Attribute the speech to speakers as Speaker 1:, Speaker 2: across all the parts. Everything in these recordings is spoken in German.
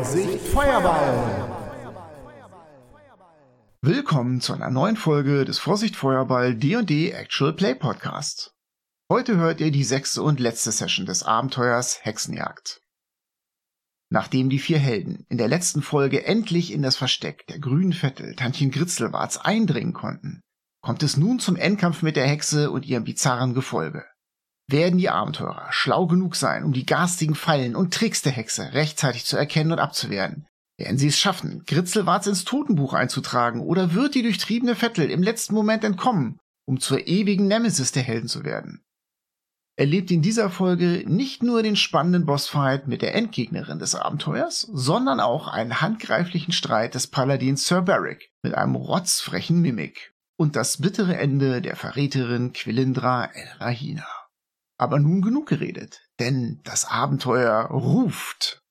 Speaker 1: Vorsicht Feuerball! Willkommen zu einer neuen Folge des Vorsicht Feuerball D&D Actual Play Podcast. Heute hört ihr die sechste und letzte Session des Abenteuers Hexenjagd. Nachdem die vier Helden in der letzten Folge endlich in das Versteck der grünen Vettel Tantchen Gritzelwarz eindringen konnten, kommt es nun zum Endkampf mit der Hexe und ihrem bizarren Gefolge. Werden die Abenteurer schlau genug sein, um die garstigen Fallen und Tricks der Hexe rechtzeitig zu erkennen und abzuwehren? Werden sie es schaffen, Gritzelwarz ins Totenbuch einzutragen, oder wird die durchtriebene Vettel im letzten Moment entkommen, um zur ewigen Nemesis der Helden zu werden? Erlebt in dieser Folge nicht nur den spannenden Bossfight mit der Endgegnerin des Abenteuers, sondern auch einen handgreiflichen Streit des Paladins Sir Barrick mit einem rotzfrechen Mimik und das bittere Ende der Verräterin Quilindra El Rahina. Aber nun genug geredet, denn das Abenteuer ruft.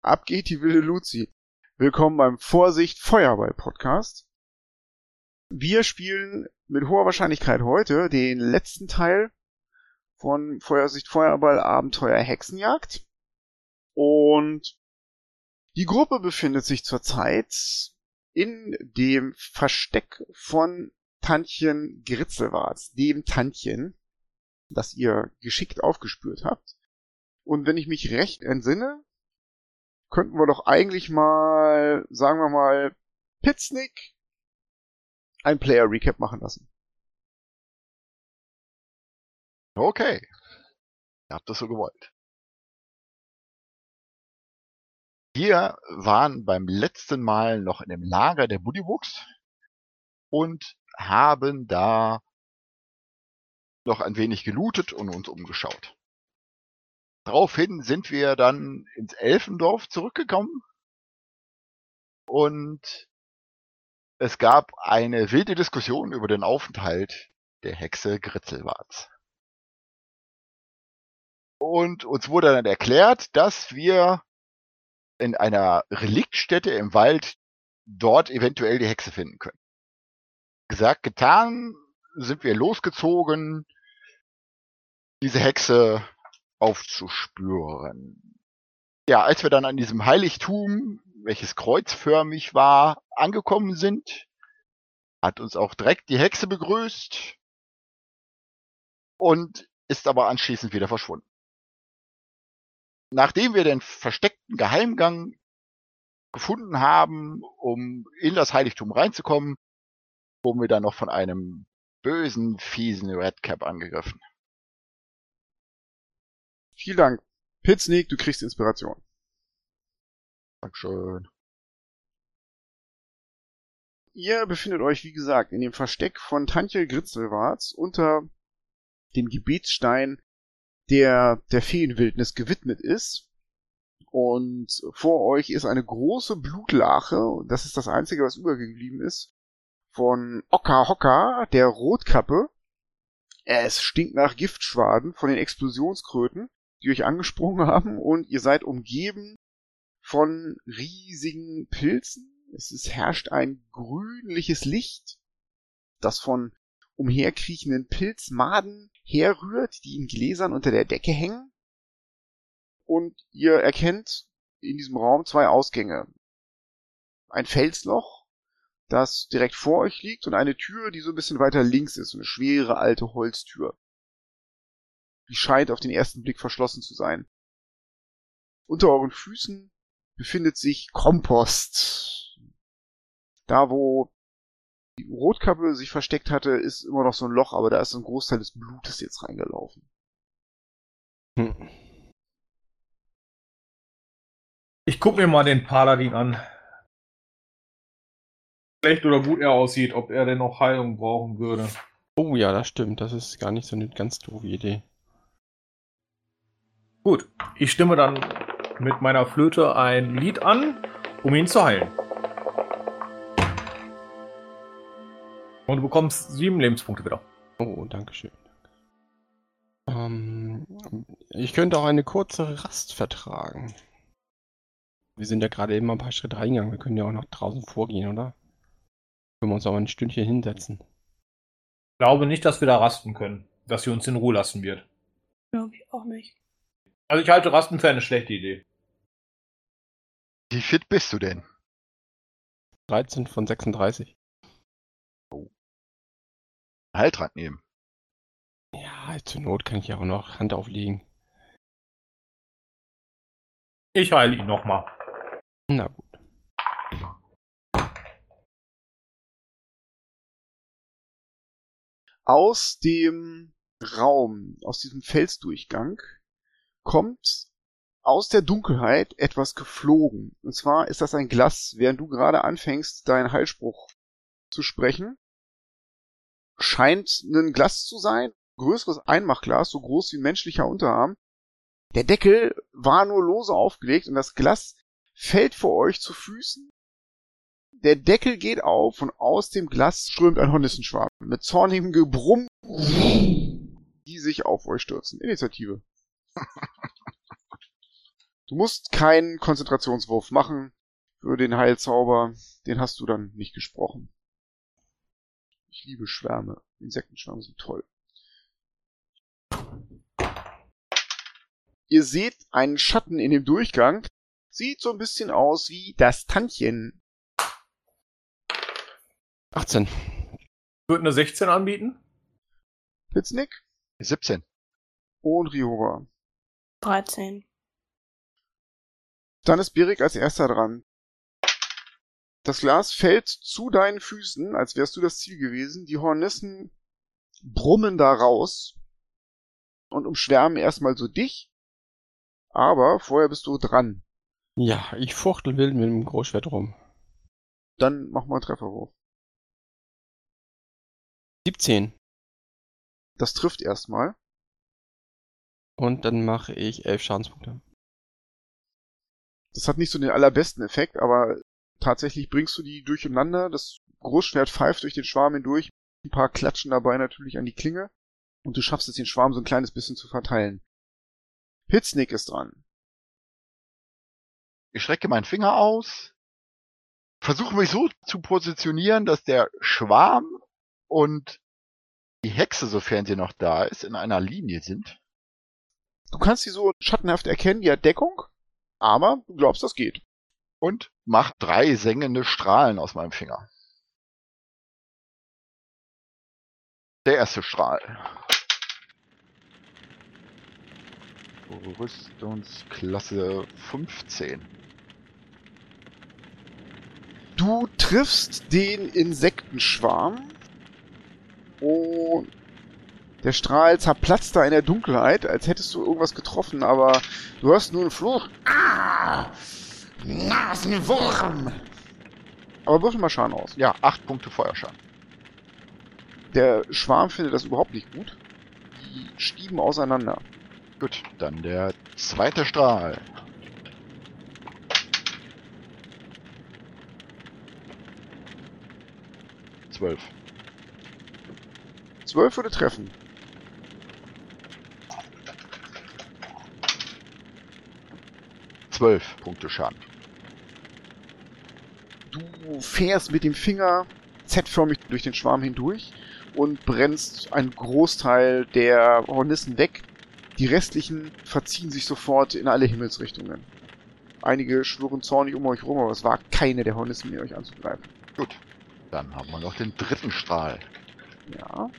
Speaker 2: Ab geht die wilde Luzi. Willkommen beim Vorsicht Feuerball Podcast. Wir spielen mit hoher Wahrscheinlichkeit heute den letzten Teil von Feuersicht Feuerball Abenteuer Hexenjagd. Und die Gruppe befindet sich zurzeit in dem Versteck von Tantchen Gritzelwarz, dem Tantchen, das ihr geschickt aufgespürt habt. Und wenn ich mich recht entsinne, könnten wir doch eigentlich mal, sagen wir mal, Pitznick ein Player Recap machen lassen.
Speaker 3: Okay. Ihr habt das so gewollt. Wir waren beim letzten Mal noch in dem Lager der Buddywuchs und haben da noch ein wenig gelootet und uns umgeschaut. Daraufhin sind wir dann ins Elfendorf zurückgekommen und es gab eine wilde Diskussion über den Aufenthalt der Hexe Gritzelwarz. Und uns wurde dann erklärt, dass wir in einer Reliktstätte im Wald dort eventuell die Hexe finden können gesagt, getan, sind wir losgezogen, diese Hexe aufzuspüren. Ja, als wir dann an diesem Heiligtum, welches kreuzförmig war, angekommen sind, hat uns auch direkt die Hexe begrüßt und ist aber anschließend wieder verschwunden. Nachdem wir den versteckten Geheimgang gefunden haben, um in das Heiligtum reinzukommen, wurden wir dann noch von einem bösen, fiesen Redcap angegriffen.
Speaker 2: Vielen Dank. Pitsneak, du kriegst Inspiration.
Speaker 3: Dankeschön.
Speaker 2: Ihr befindet euch, wie gesagt, in dem Versteck von Tantje Gritzelwarz unter dem Gebetsstein, der der Feenwildnis gewidmet ist. Und vor euch ist eine große Blutlache. Das ist das Einzige, was übergeblieben ist von Oka Hoka, der Rotkappe. Es stinkt nach Giftschwaden von den Explosionskröten, die euch angesprungen haben und ihr seid umgeben von riesigen Pilzen. Es ist, herrscht ein grünliches Licht, das von umherkriechenden Pilzmaden herrührt, die in Gläsern unter der Decke hängen. Und ihr erkennt in diesem Raum zwei Ausgänge. Ein Felsloch das direkt vor euch liegt und eine Tür, die so ein bisschen weiter links ist, eine schwere alte Holztür. Die scheint auf den ersten Blick verschlossen zu sein. Unter euren Füßen befindet sich Kompost. Da, wo die Rotkappe sich versteckt hatte, ist immer noch so ein Loch, aber da ist ein Großteil des Blutes jetzt reingelaufen.
Speaker 4: Hm. Ich guck mir mal den Paladin an schlecht oder gut er aussieht, ob er denn noch Heilung brauchen würde.
Speaker 5: Oh ja, das stimmt. Das ist gar nicht so eine ganz doofe Idee.
Speaker 4: Gut, ich stimme dann mit meiner Flöte ein Lied an, um ihn zu heilen. Und du bekommst sieben Lebenspunkte wieder.
Speaker 5: Oh, danke schön. Ähm, ich könnte auch eine kurze Rast vertragen. Wir sind ja gerade eben ein paar Schritte reingegangen. Wir können ja auch noch draußen vorgehen, oder? Können wir uns aber ein Stündchen hinsetzen.
Speaker 4: Ich glaube nicht, dass wir da rasten können, dass sie uns in Ruhe lassen wird.
Speaker 6: Glaube ich auch nicht.
Speaker 4: Also ich halte Rasten für eine schlechte Idee.
Speaker 3: Wie fit bist du denn?
Speaker 5: 13 von 36.
Speaker 3: Heiltrank nehmen.
Speaker 5: Ja, zur Not kann ich ja auch noch Hand auflegen.
Speaker 4: Ich heile ihn nochmal.
Speaker 5: Na gut.
Speaker 2: Aus dem Raum, aus diesem Felsdurchgang, kommt aus der Dunkelheit etwas geflogen. Und zwar ist das ein Glas, während du gerade anfängst, deinen Heilspruch zu sprechen. Scheint ein Glas zu sein, größeres Einmachglas, so groß wie ein menschlicher Unterarm. Der Deckel war nur lose aufgelegt und das Glas fällt vor euch zu Füßen. Der Deckel geht auf und aus dem Glas strömt ein Hornissenschwarm mit zornigem Gebrumm, die sich auf euch stürzen. Initiative. Du musst keinen Konzentrationswurf machen für den Heilzauber. Den hast du dann nicht gesprochen. Ich liebe Schwärme. Insektenschwärme sind toll. Ihr seht einen Schatten in dem Durchgang. Sieht so ein bisschen aus wie das Tantchen.
Speaker 5: 18.
Speaker 4: Ich würde eine 16 anbieten.
Speaker 2: Pitznick
Speaker 3: 17.
Speaker 2: und Rihora.
Speaker 6: 13.
Speaker 2: Dann ist Berik als erster dran. Das Glas fällt zu deinen Füßen, als wärst du das Ziel gewesen. Die Hornissen brummen da raus und umschwärmen erstmal so dich. Aber vorher bist du dran.
Speaker 5: Ja, ich fuchtel wild mit dem Großschwert rum.
Speaker 2: Dann mach mal einen Trefferwurf.
Speaker 5: 17.
Speaker 2: Das trifft erstmal.
Speaker 5: Und dann mache ich 11 Schadenspunkte.
Speaker 2: Das hat nicht so den allerbesten Effekt, aber tatsächlich bringst du die durcheinander. Das Großschwert pfeift durch den Schwarm hindurch. Ein paar klatschen dabei natürlich an die Klinge. Und du schaffst es, den Schwarm so ein kleines bisschen zu verteilen. Hitznick ist dran.
Speaker 3: Ich strecke meinen Finger aus, versuche mich so zu positionieren, dass der Schwarm und die Hexe, sofern sie noch da ist, in einer Linie sind.
Speaker 2: Du kannst sie so schattenhaft erkennen, die hat Deckung, aber du glaubst, das geht.
Speaker 3: Und mach drei sengende Strahlen aus meinem Finger. Der erste Strahl. Rüstungsklasse 15.
Speaker 2: Du triffst den Insektenschwarm und der Strahl zerplatzt da in der Dunkelheit, als hättest du irgendwas getroffen, aber du hörst nur einen Fluch. Ah! Nasenwurm! Aber würfel mal Schaden aus.
Speaker 3: Ja, acht Punkte Feuerschaden.
Speaker 2: Der Schwarm findet das überhaupt nicht gut. Die stieben auseinander.
Speaker 3: Gut, dann der zweite Strahl. Zwölf.
Speaker 2: Zwölf würde treffen.
Speaker 3: Zwölf Punkte Schaden.
Speaker 2: Du fährst mit dem Finger Z-förmig durch den Schwarm hindurch und brennst einen Großteil der Hornissen weg. Die restlichen verziehen sich sofort in alle Himmelsrichtungen. Einige schwirren zornig um euch rum, aber es war keine der Hornissen mehr, euch anzugreifen.
Speaker 3: Gut. Dann haben wir noch den dritten Strahl.
Speaker 2: Ja.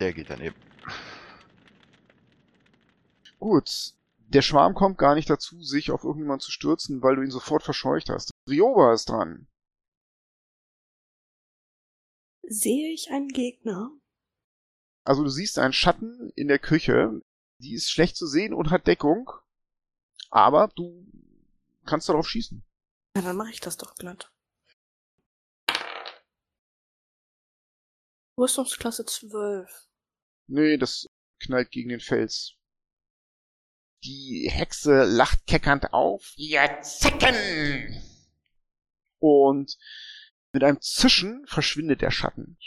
Speaker 3: Der geht daneben.
Speaker 2: Gut. Der Schwarm kommt gar nicht dazu, sich auf irgendjemanden zu stürzen, weil du ihn sofort verscheucht hast. Rioba ist dran.
Speaker 6: Sehe ich einen Gegner?
Speaker 2: Also du siehst einen Schatten in der Küche. Die ist schlecht zu sehen und hat Deckung. Aber du kannst darauf schießen.
Speaker 6: Ja, dann mache ich das doch glatt. Rüstungsklasse 12.
Speaker 2: Nee, das knallt gegen den Fels. Die Hexe lacht keckernd auf. Ihr Zecken! Und mit einem Zischen verschwindet der Schatten.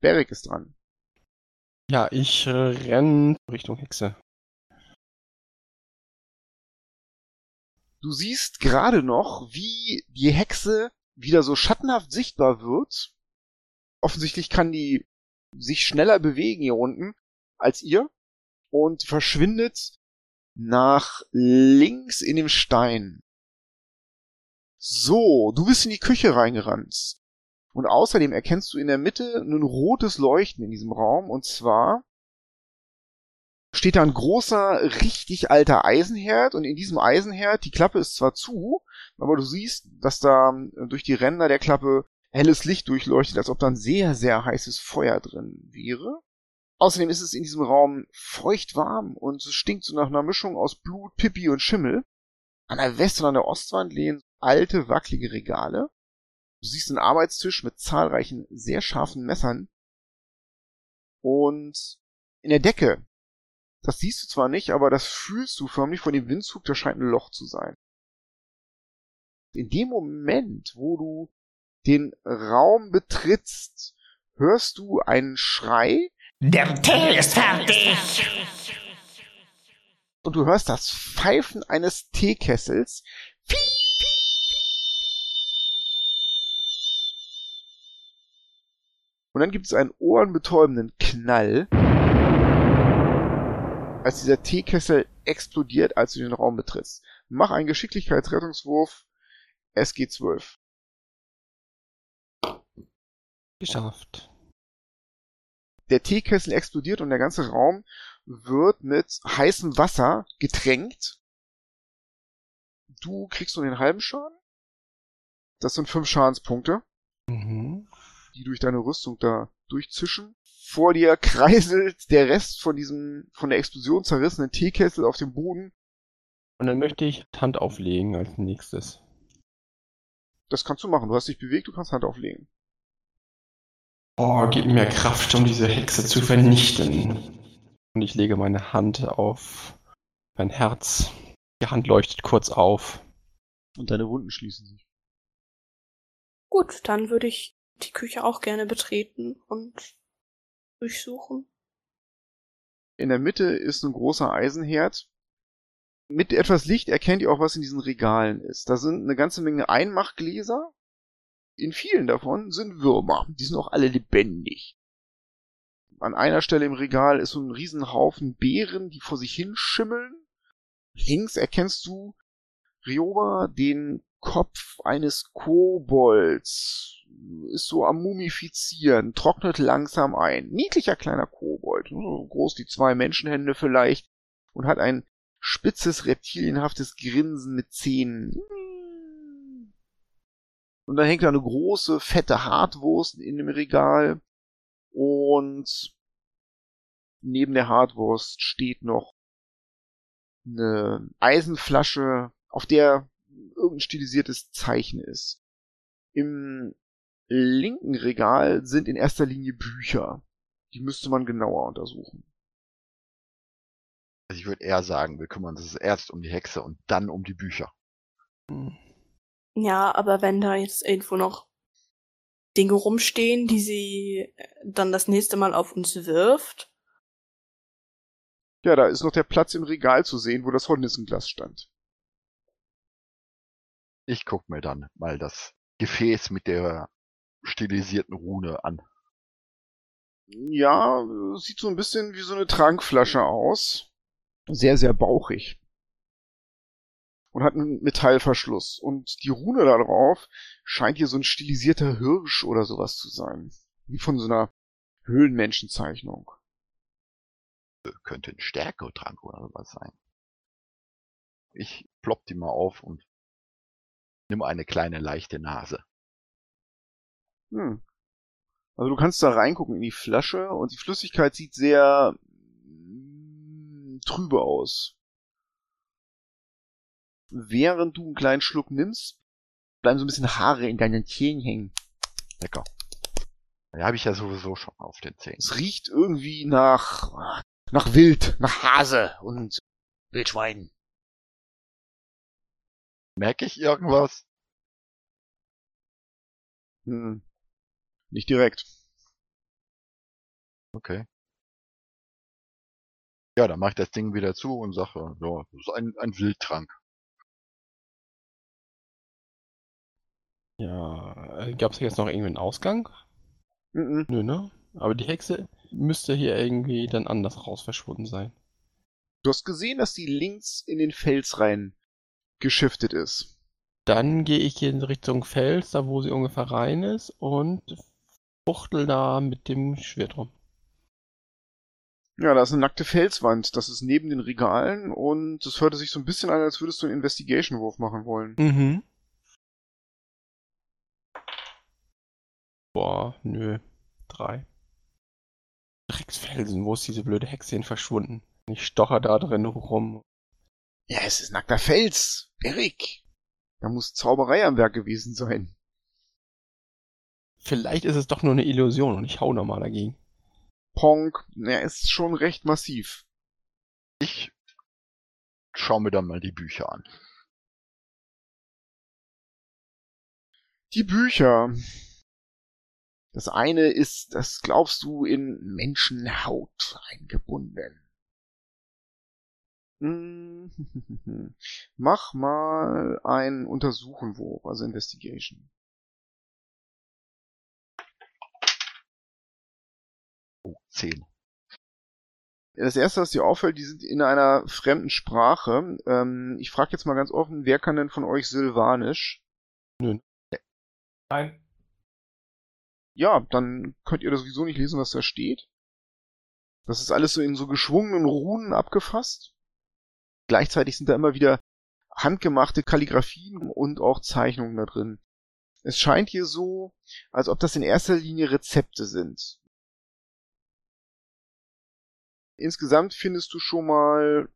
Speaker 2: Beric ist dran.
Speaker 5: Ja, ich äh, renn Richtung Hexe.
Speaker 2: Du siehst gerade noch, wie die Hexe wieder so schattenhaft sichtbar wird Offensichtlich kann die sich schneller bewegen hier unten als ihr und verschwindet nach links in dem Stein. So, du bist in die Küche reingerannt. Und außerdem erkennst du in der Mitte ein rotes Leuchten in diesem Raum. Und zwar steht da ein großer, richtig alter Eisenherd. Und in diesem Eisenherd, die Klappe ist zwar zu, aber du siehst, dass da durch die Ränder der Klappe helles Licht durchleuchtet, als ob da ein sehr, sehr heißes Feuer drin wäre. Außerdem ist es in diesem Raum feucht warm und es stinkt so nach einer Mischung aus Blut, Pipi und Schimmel. An der West- und an der Ostwand lehnen alte, wackelige Regale. Du siehst einen Arbeitstisch mit zahlreichen, sehr scharfen Messern. Und in der Decke, das siehst du zwar nicht, aber das fühlst du förmlich von dem Windzug, da scheint ein Loch zu sein. In dem Moment, wo du den Raum betrittst, hörst du einen Schrei.
Speaker 7: Der Tee ist fertig!
Speaker 2: Und du hörst das Pfeifen eines Teekessels. Und dann gibt es einen ohrenbetäubenden Knall, als dieser Teekessel explodiert, als du den Raum betrittst. Mach einen Geschicklichkeitsrettungswurf SG12.
Speaker 5: Geschafft.
Speaker 2: Der Teekessel explodiert und der ganze Raum wird mit heißem Wasser getränkt. Du kriegst nur den halben Schaden. Das sind fünf Schadenspunkte,
Speaker 5: Mhm.
Speaker 2: die durch deine Rüstung da durchzischen. Vor dir kreiselt der Rest von diesem von der Explosion zerrissenen Teekessel auf dem Boden.
Speaker 5: Und dann möchte ich Hand auflegen als nächstes.
Speaker 2: Das kannst du machen. Du hast dich bewegt, du kannst Hand auflegen.
Speaker 5: Oh, gib mir Kraft, um diese Hexe zu vernichten. Und ich lege meine Hand auf mein Herz. Die Hand leuchtet kurz auf.
Speaker 2: Und deine Wunden schließen sich.
Speaker 6: Gut, dann würde ich die Küche auch gerne betreten und durchsuchen.
Speaker 2: In der Mitte ist ein großer Eisenherd. Mit etwas Licht erkennt ihr auch, was in diesen Regalen ist. Da sind eine ganze Menge Einmachgläser. In vielen davon sind Würmer. Die sind auch alle lebendig. An einer Stelle im Regal ist so ein Riesenhaufen Beeren, die vor sich hin schimmeln. Links erkennst du Rioba den Kopf eines Kobolds. Ist so am Mumifizieren, trocknet langsam ein. Niedlicher kleiner Kobold, so groß wie zwei Menschenhände vielleicht, und hat ein spitzes, reptilienhaftes Grinsen mit Zähnen. Und dann hängt da eine große, fette Hartwurst in dem Regal. Und neben der Hartwurst steht noch eine Eisenflasche, auf der irgendein stilisiertes Zeichen ist. Im linken Regal sind in erster Linie Bücher. Die müsste man genauer untersuchen.
Speaker 3: Also ich würde eher sagen, wir kümmern uns erst um die Hexe und dann um die Bücher.
Speaker 5: Hm.
Speaker 6: Ja, aber wenn da jetzt irgendwo noch Dinge rumstehen, die sie äh, dann das nächste Mal auf uns wirft.
Speaker 2: Ja, da ist noch der Platz im Regal zu sehen, wo das Hornissenglas stand.
Speaker 3: Ich guck mir dann mal das Gefäß mit der stilisierten Rune an.
Speaker 2: Ja, sieht so ein bisschen wie so eine Trankflasche aus. Sehr, sehr bauchig. Und hat einen Metallverschluss. Und die Rune da drauf scheint hier so ein stilisierter Hirsch oder sowas zu sein. Wie von so einer Höhlenmenschenzeichnung.
Speaker 3: Könnte ein Stärketrank oder was sein. Ich plopp die mal auf und nimm eine kleine leichte Nase.
Speaker 2: Hm. Also du kannst da reingucken in die Flasche und die Flüssigkeit sieht sehr mm, trübe aus. Während du einen kleinen Schluck nimmst, bleiben so ein bisschen Haare in deinen Zähnen hängen.
Speaker 3: Lecker. Ja, habe ich ja sowieso schon auf den Zähnen.
Speaker 2: Es riecht irgendwie nach nach Wild, nach Hase und Wildschwein.
Speaker 3: Merke ich irgendwas?
Speaker 2: Hm. Nicht direkt.
Speaker 3: Okay. Ja, dann mache ich das Ding wieder zu und sage, ja, das ist ein, ein Wildtrank.
Speaker 5: Ja, gab es jetzt noch irgendwie einen Ausgang?
Speaker 2: Mhm.
Speaker 5: Nö, ne? Aber die Hexe müsste hier irgendwie dann anders raus verschwunden sein.
Speaker 2: Du hast gesehen, dass die links in den Fels rein geschiftet ist.
Speaker 5: Dann gehe ich in Richtung Fels, da wo sie ungefähr rein ist, und fuchtel da mit dem Schwert rum.
Speaker 2: Ja, da ist eine nackte Felswand. Das ist neben den Regalen und es hörte sich so ein bisschen an, als würdest du einen Investigation-Wurf machen wollen.
Speaker 5: Mhm. Boah, nö. Drei. Drecksfelsen, wo ist diese blöde Hexe hin verschwunden? Ich stocher da drin rum.
Speaker 2: Ja, es ist nackter Fels. Erik. Da muss Zauberei am Werk gewesen sein.
Speaker 5: Vielleicht ist es doch nur eine Illusion und ich hau nochmal dagegen.
Speaker 2: Ponk, er ist schon recht massiv.
Speaker 3: Ich schau mir dann mal die Bücher an.
Speaker 2: Die Bücher. Das eine ist, das glaubst du, in Menschenhaut eingebunden. Hm, Mach mal ein Untersuchenwurf, also Investigation.
Speaker 3: Oh, zehn.
Speaker 2: Das erste, was dir auffällt, die sind in einer fremden Sprache. Ähm, ich frage jetzt mal ganz offen, wer kann denn von euch Silvanisch?
Speaker 4: Nein.
Speaker 2: Ja, dann könnt ihr das sowieso nicht lesen, was da steht. Das ist alles so in so geschwungenen Runen abgefasst. Gleichzeitig sind da immer wieder handgemachte Kalligraphien und auch Zeichnungen da drin. Es scheint hier so, als ob das in erster Linie Rezepte sind. Insgesamt findest du schon mal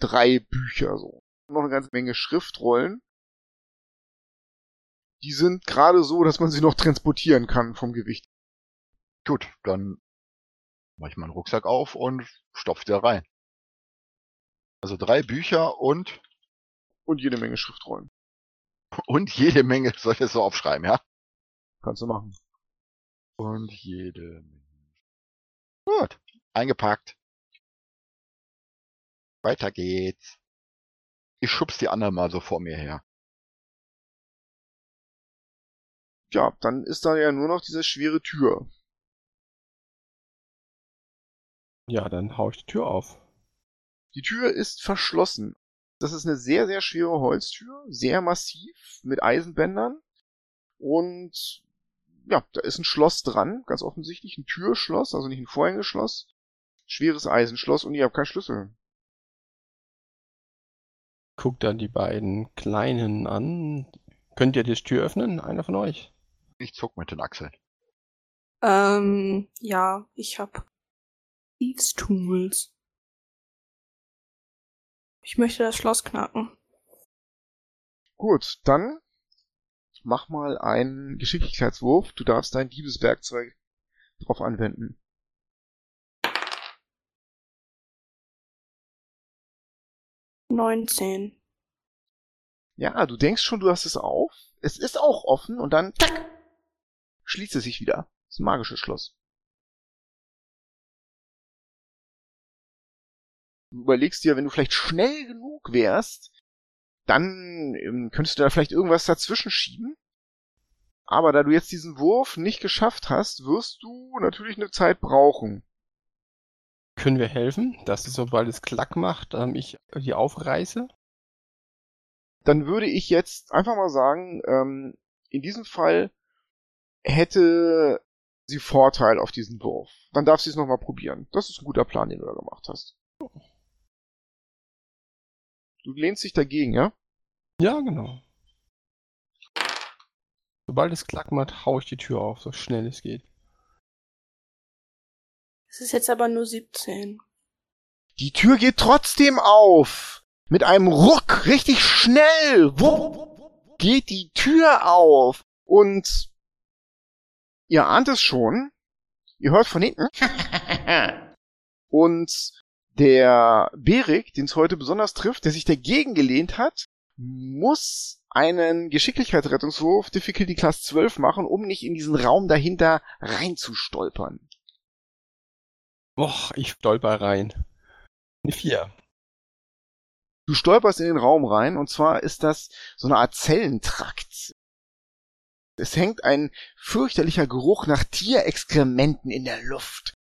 Speaker 2: drei Bücher so. Noch eine ganze Menge Schriftrollen. Die sind gerade so, dass man sie noch transportieren kann vom Gewicht.
Speaker 3: Gut, dann mach ich meinen Rucksack auf und stopf da rein. Also drei Bücher und
Speaker 2: Und jede Menge Schriftrollen.
Speaker 3: und jede Menge soll ich das so aufschreiben, ja?
Speaker 2: Kannst du machen.
Speaker 3: Und jede Menge. Gut, eingepackt. Weiter geht's. Ich schubs die anderen mal so vor mir her.
Speaker 2: Ja, dann ist da ja nur noch diese schwere Tür.
Speaker 5: Ja, dann hau ich die Tür auf.
Speaker 2: Die Tür ist verschlossen. Das ist eine sehr, sehr schwere Holztür, sehr massiv, mit Eisenbändern. Und ja, da ist ein Schloss dran, ganz offensichtlich. Ein Türschloss, also nicht ein Vorhängeschloss. Schweres Eisenschloss und ihr habt keinen Schlüssel.
Speaker 5: Guck dann die beiden Kleinen an. Könnt ihr die Tür öffnen? Einer von euch?
Speaker 3: Ich zuck mit den Achseln.
Speaker 6: Ähm, ja, ich hab Thieves Tools. Ich möchte das Schloss knacken.
Speaker 2: Gut, dann mach mal einen Geschicklichkeitswurf. Du darfst dein Diebeswerkzeug drauf anwenden.
Speaker 6: Neunzehn.
Speaker 2: Ja, du denkst schon, du hast es auf. Es ist auch offen und dann tack, schließt es sich wieder. Das ist ein magisches Schloss. Du überlegst dir, wenn du vielleicht schnell genug wärst, dann ähm, könntest du da vielleicht irgendwas dazwischen schieben. Aber da du jetzt diesen Wurf nicht geschafft hast, wirst du natürlich eine Zeit brauchen.
Speaker 5: Können wir helfen, dass es, sobald es Klack macht, ähm, ich die aufreiße?
Speaker 2: Dann würde ich jetzt einfach mal sagen, ähm, in diesem Fall hätte sie Vorteil auf diesen Wurf. Dann darf sie es nochmal probieren. Das ist ein guter Plan, den du da gemacht hast. Du lehnst dich dagegen, ja?
Speaker 5: Ja, genau. Sobald es Klack macht, hau ich die Tür auf, so schnell es geht.
Speaker 6: Es ist jetzt aber nur 17.
Speaker 2: Die Tür geht trotzdem auf. Mit einem Ruck, richtig schnell. Wupp, geht die Tür auf. Und ihr ahnt es schon. Ihr hört von hinten. Und der Berik, den es heute besonders trifft, der sich dagegen gelehnt hat, muss einen Geschicklichkeitsrettungswurf Difficulty Class 12 machen, um nicht in diesen Raum dahinter reinzustolpern.
Speaker 5: Boah, ich stolper rein. Eine Vier.
Speaker 2: Du stolperst in den Raum rein und zwar ist das so eine Art Zellentrakt. Es hängt ein fürchterlicher Geruch nach Tierexkrementen in der Luft.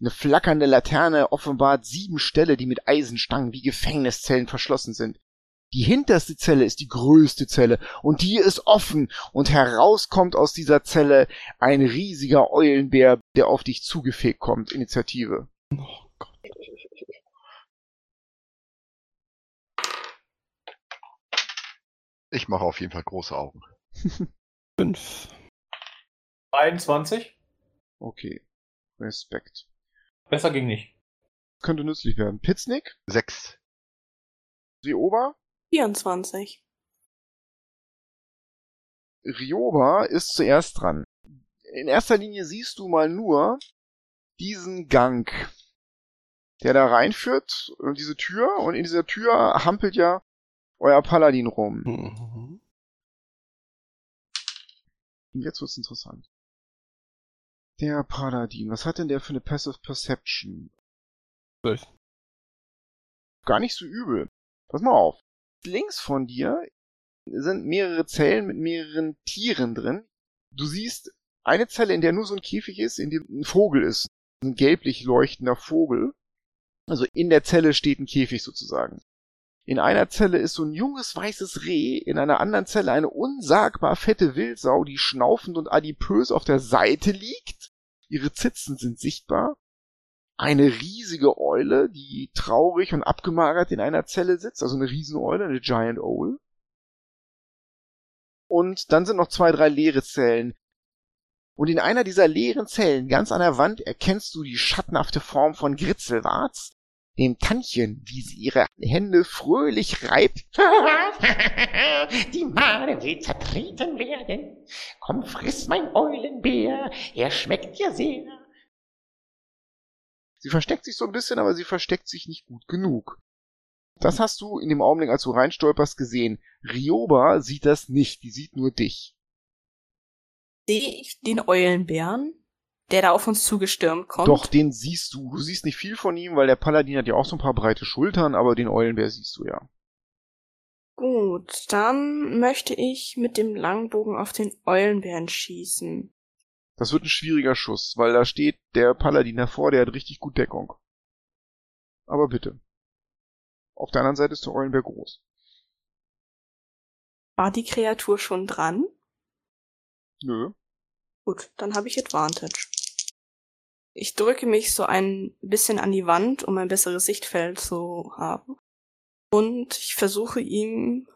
Speaker 2: Eine flackernde Laterne offenbart sieben Ställe, die mit Eisenstangen wie Gefängniszellen verschlossen sind. Die hinterste Zelle ist die größte Zelle und die ist offen und herauskommt aus dieser Zelle ein riesiger Eulenbär, der auf dich zugefegt kommt. Initiative.
Speaker 5: Oh Gott.
Speaker 3: Ich mache auf jeden Fall große Augen.
Speaker 5: Fünf.
Speaker 4: 21.
Speaker 2: Okay. Respekt.
Speaker 4: Besser ging nicht.
Speaker 2: Könnte nützlich werden. Pitznick?
Speaker 3: Sechs.
Speaker 2: Rioba?
Speaker 6: 24.
Speaker 2: Rioba ist zuerst dran. In erster Linie siehst du mal nur diesen Gang, der da reinführt, und diese Tür, und in dieser Tür hampelt ja euer Paladin rum.
Speaker 5: Mhm.
Speaker 2: Und jetzt wird's interessant. Der Paladin, was hat denn der für eine Passive Perception? Gar nicht so übel. Pass mal auf. Links von dir sind mehrere Zellen mit mehreren Tieren drin. Du siehst eine Zelle, in der nur so ein Käfig ist, in dem ein Vogel ist. Ein gelblich leuchtender Vogel. Also in der Zelle steht ein Käfig sozusagen. In einer Zelle ist so ein junges weißes Reh, in einer anderen Zelle eine unsagbar fette Wildsau, die schnaufend und adipös auf der Seite liegt. Ihre Zitzen sind sichtbar. Eine riesige Eule, die traurig und abgemagert in einer Zelle sitzt, also eine Rieseneule, eine Giant Owl. Und dann sind noch zwei, drei leere Zellen. Und in einer dieser leeren Zellen, ganz an der Wand, erkennst du die schattenhafte Form von Gritzelwarz, dem Tantchen, wie sie ihre Hände fröhlich reibt.
Speaker 7: Die Made will zertreten werden. Komm, friss mein Eulenbär, er schmeckt dir sehr.
Speaker 2: Sie versteckt sich so ein bisschen, aber sie versteckt sich nicht gut genug. Das hast du in dem Augenblick, als du reinstolperst, gesehen. Rioba sieht das nicht, die sieht nur dich.
Speaker 6: Sehe ich den Eulenbären, der da auf uns zugestürmt kommt?
Speaker 2: Doch, den siehst du. Du siehst nicht viel von ihm, weil der Paladin hat ja auch so ein paar breite Schultern, aber den Eulenbär siehst du ja.
Speaker 6: Gut, dann möchte ich mit dem Langbogen auf den Eulenbären schießen.
Speaker 2: Das wird ein schwieriger Schuss, weil da steht der Paladin davor, der hat richtig gut Deckung. Aber bitte. Auf der anderen Seite ist der Eulenbär groß.
Speaker 6: War die Kreatur schon dran?
Speaker 2: Nö.
Speaker 6: Gut, dann habe ich Advantage. Ich drücke mich so ein bisschen an die Wand, um ein besseres Sichtfeld zu haben. Und ich versuche ihm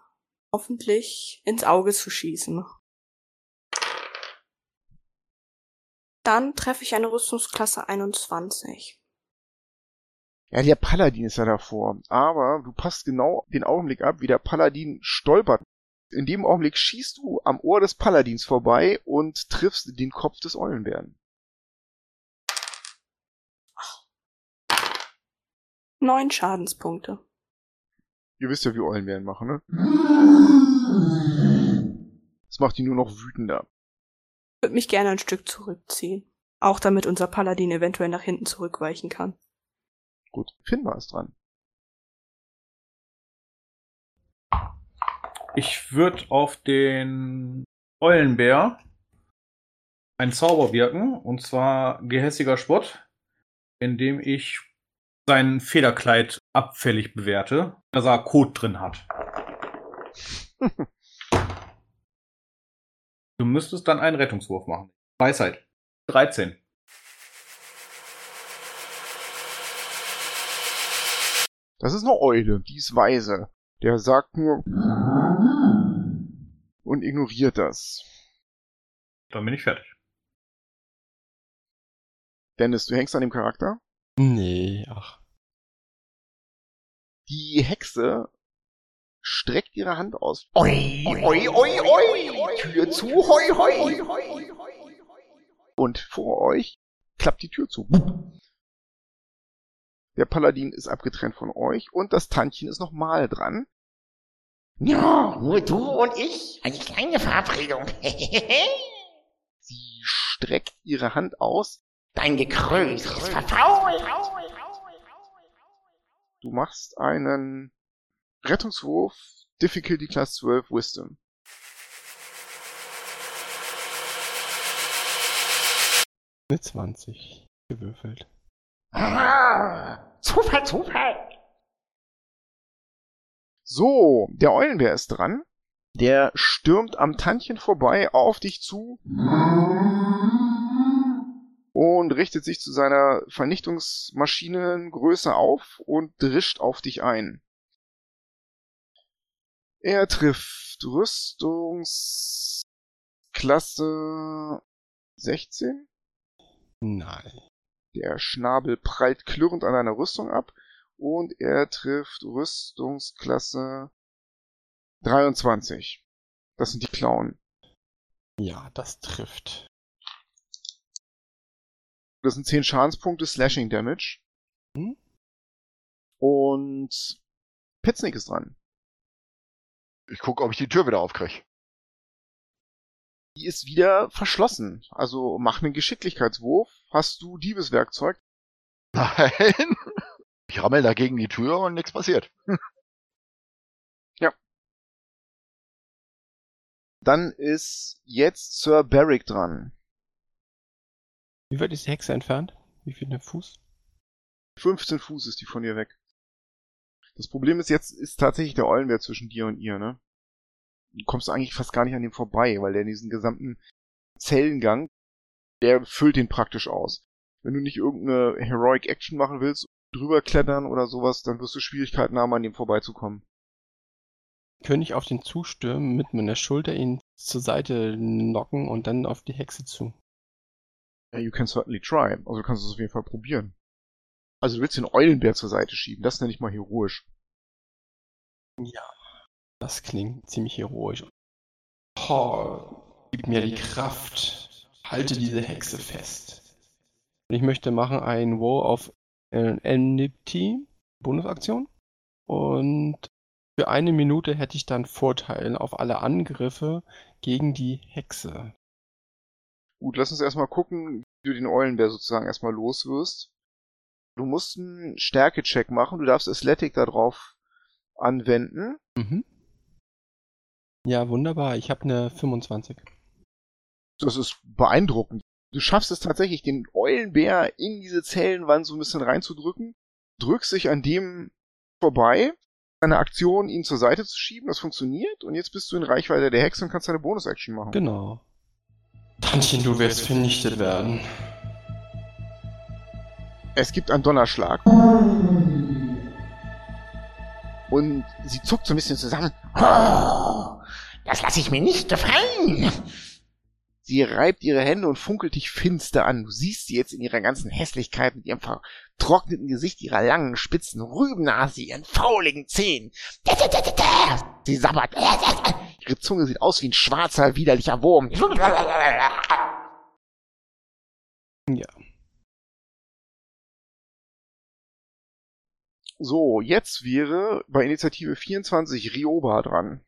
Speaker 6: hoffentlich ins Auge zu schießen. Dann treffe ich eine Rüstungsklasse 21.
Speaker 2: Ja, der Paladin ist ja davor. Aber du passt genau den Augenblick ab, wie der Paladin stolpert. In dem Augenblick schießt du am Ohr des Paladins vorbei und triffst den Kopf des Eulenbären.
Speaker 6: Neun Schadenspunkte.
Speaker 2: Ihr wisst ja, wie Eulenbären machen, ne? Das macht ihn nur noch wütender.
Speaker 6: Ich würde mich gerne ein Stück zurückziehen. Auch damit unser Paladin eventuell nach hinten zurückweichen kann.
Speaker 2: Gut, Finn war es dran.
Speaker 4: Ich würde auf den Eulenbär einen Zauber wirken, und zwar gehässiger Spott, indem ich sein Federkleid abfällig bewerte, dass er Kot drin hat. du müsstest dann einen Rettungswurf machen. Weisheit. 13.
Speaker 2: Das ist eine Eule, die ist weise. Der sagt nur und ignoriert das.
Speaker 4: Dann bin ich fertig.
Speaker 2: Dennis, du hängst an dem Charakter?
Speaker 5: Nee, ach.
Speaker 2: Die Hexe streckt ihre Hand aus.
Speaker 7: Oi, oi, oi, oi,
Speaker 2: Tür zu, hoi, hoi. Und vor euch klappt die Tür zu. Der Paladin ist abgetrennt von euch und das Tantchen ist nochmal dran.
Speaker 7: Ja, nur du und ich. Eine kleine Verabredung.
Speaker 2: Sie streckt ihre Hand aus.
Speaker 7: Dein Gekrös ist verfault.
Speaker 2: Du machst einen Rettungswurf, Difficulty Class 12 Wisdom.
Speaker 5: Eine 20 gewürfelt.
Speaker 7: Ah, Zufall, Zufall.
Speaker 2: So, der Eulenbär ist dran. Der stürmt am Tantchen vorbei auf dich zu und richtet sich zu seiner Vernichtungsmaschinengröße auf und drischt auf dich ein. Er trifft Rüstungsklasse 16.
Speaker 5: Nein.
Speaker 2: Der Schnabel prallt klirrend an einer Rüstung ab und er trifft Rüstungsklasse 23. Das sind die Klauen.
Speaker 5: Ja, das trifft.
Speaker 2: Das sind 10 Schadenspunkte Slashing Damage.
Speaker 5: Hm?
Speaker 2: Und Pitznick ist dran.
Speaker 3: Ich gucke, ob ich die Tür wieder aufkriege.
Speaker 2: Die ist wieder verschlossen. Also mach mir einen Geschicklichkeitswurf. Hast du Diebeswerkzeug?
Speaker 3: Nein. Ich rammel da gegen die Tür und nichts passiert.
Speaker 2: Dann ist jetzt Sir Barrick dran.
Speaker 5: Wie weit ist die Hexe entfernt? Wie viel Fuß?
Speaker 2: 15 Fuß ist die von ihr weg. Das Problem ist, jetzt ist tatsächlich der Eulenbär zwischen dir und ihr, ne? Du kommst eigentlich fast gar nicht an dem vorbei, weil der in diesen gesamten Zellengang, der füllt den praktisch aus. Wenn du nicht irgendeine Heroic Action machen willst, drüber klettern oder sowas, dann wirst du Schwierigkeiten haben, an dem vorbeizukommen.
Speaker 5: Könnte ich auf den zustürmen, mit meiner Schulter ihn zur Seite knocken und dann auf die Hexe zu?
Speaker 2: Ja, you can certainly try. Also du kannst es auf jeden Fall probieren. Also du willst den Eulenbär zur Seite schieben, das nenne ich mal heroisch.
Speaker 5: Ja. Das klingt ziemlich heroisch. Oh, gib mir die Kraft. Halte diese Hexe fest. Ich möchte machen ein Woe auf Enmity, Bonusaktion. Und für eine Minute hätte ich dann Vorteil auf alle Angriffe gegen die Hexe.
Speaker 2: Gut, lass uns erstmal gucken, wie du den Eulenbär sozusagen erstmal los wirst. Du musst einen Stärke-Check machen, du darfst Athletic da drauf anwenden.
Speaker 5: Mhm. Ja, wunderbar. Ich habe eine 25.
Speaker 2: Das ist beeindruckend. Du schaffst es tatsächlich, den Eulenbär in diese Zellenwand so ein bisschen reinzudrücken, drückst dich an dem vorbei, eine Aktion, ihn zur Seite zu schieben, das funktioniert, und jetzt bist du in Reichweite der Hexe und kannst deine Bonus-Action machen.
Speaker 5: Genau. Tantchen, du wirst vernichtet werden.
Speaker 2: Es gibt einen Donnerschlag. Und sie zuckt so ein bisschen zusammen.
Speaker 7: Das lasse ich mir nicht gefallen.
Speaker 2: Sie reibt ihre Hände und funkelt dich finster an. Du siehst sie jetzt in ihrer ganzen Hässlichkeit mit ihrem vertrockneten Gesicht, ihrer langen, spitzen Rübennase, ihren fauligen Zähnen. Sie sabbert. Ihre Zunge sieht aus wie ein schwarzer, widerlicher Wurm.
Speaker 5: Ja.
Speaker 2: So, jetzt wäre bei Initiative 24 Rioba dran.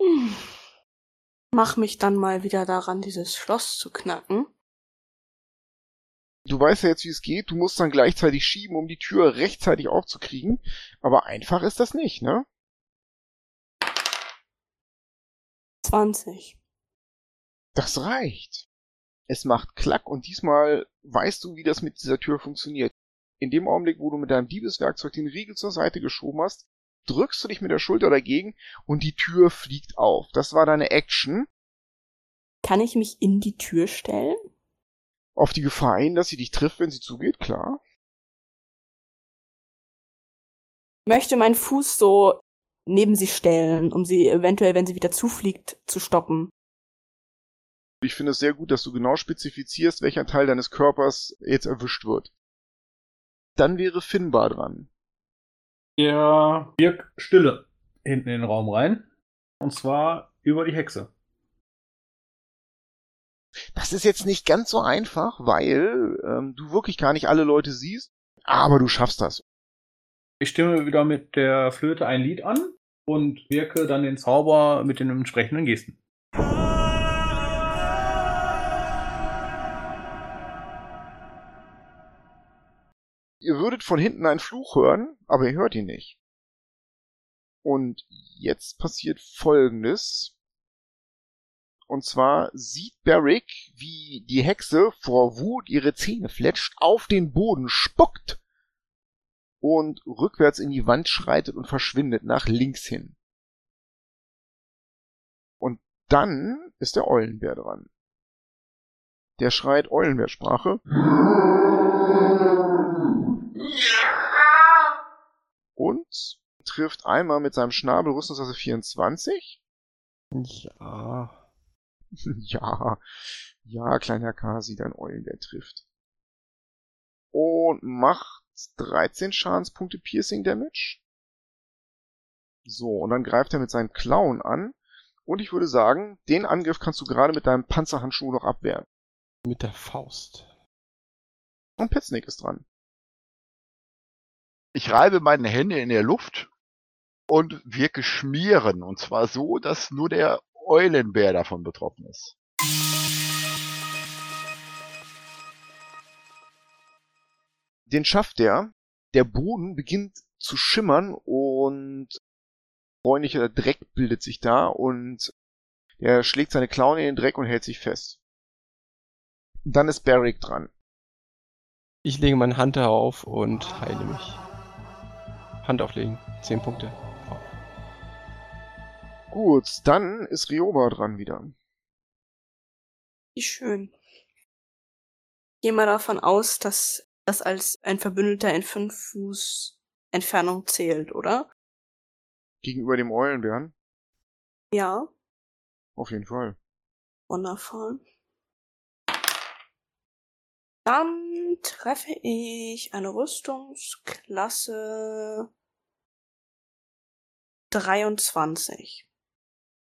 Speaker 6: Hm. Mach mich dann mal wieder daran, dieses Schloss zu knacken.
Speaker 2: Du weißt ja jetzt, wie es geht. Du musst dann gleichzeitig schieben, um die Tür rechtzeitig aufzukriegen. Aber einfach ist das nicht, ne?
Speaker 6: 20.
Speaker 2: Das reicht. Es macht Klack und diesmal weißt du, wie das mit dieser Tür funktioniert. In dem Augenblick, wo du mit deinem Diebeswerkzeug den Riegel zur Seite geschoben hast, drückst du dich mit der Schulter dagegen und die Tür fliegt auf. Das war deine Action.
Speaker 6: Kann ich mich in die Tür stellen?
Speaker 2: Auf die Gefahr hin, dass sie dich trifft, wenn sie zugeht, klar.
Speaker 6: Möchte meinen Fuß so neben sie stellen, um sie eventuell, wenn sie wieder zufliegt, zu stoppen.
Speaker 2: Ich finde es sehr gut, dass du genau spezifizierst, welcher Teil deines Körpers jetzt erwischt wird. Dann wäre Finbar dran.
Speaker 4: Er wirkt Stille hinten in den Raum rein. Und zwar über die Hexe.
Speaker 2: Das ist jetzt nicht ganz so einfach, weil ähm, du wirklich gar nicht alle Leute siehst, aber du schaffst das.
Speaker 4: Ich stimme wieder mit der Flöte ein Lied an und wirke dann den Zauber mit den entsprechenden Gesten.
Speaker 2: Ihr würdet von hinten einen Fluch hören, aber ihr hört ihn nicht. Und jetzt passiert Folgendes. Und zwar sieht Barrick, wie die Hexe vor Wut ihre Zähne fletscht, auf den Boden spuckt und rückwärts in die Wand schreitet und verschwindet nach links hin. Und dann ist der Eulenbär dran. Der schreit Eulenbärsprache. Und trifft einmal mit seinem Schnabel Rüstungsklasse 24.
Speaker 5: Ja.
Speaker 2: ja, ja, kleiner Kasi, dein Eulenbär trifft. Und macht 13 Schadenspunkte Piercing Damage. So, und dann greift er mit seinem Klauen an. Und ich würde sagen, den Angriff kannst du gerade mit deinem Panzerhandschuh noch abwehren.
Speaker 5: Mit der Faust.
Speaker 2: Und Petsnick ist dran.
Speaker 3: Ich reibe meine Hände in der Luft und wirke schmieren. Und zwar so, dass nur der Eulenbär davon betroffen ist.
Speaker 2: Den schafft er. Der Boden beginnt zu schimmern und bräunlicher Dreck bildet sich da und er schlägt seine Klauen in den Dreck und hält sich fest. Dann ist Barrick dran.
Speaker 5: Ich lege meine Hand darauf und heile mich. Hand auflegen. 10 Punkte.
Speaker 2: Gut, dann ist Rioba dran wieder.
Speaker 6: Wie schön. Geh mal davon aus, dass das als ein Verbündeter in fünf Fuß Entfernung zählt, oder?
Speaker 2: Gegenüber dem Eulenbären?
Speaker 6: Ja,
Speaker 2: Auf jeden Fall.
Speaker 6: wundervoll. Dann treffe ich eine Rüstungsklasse 23.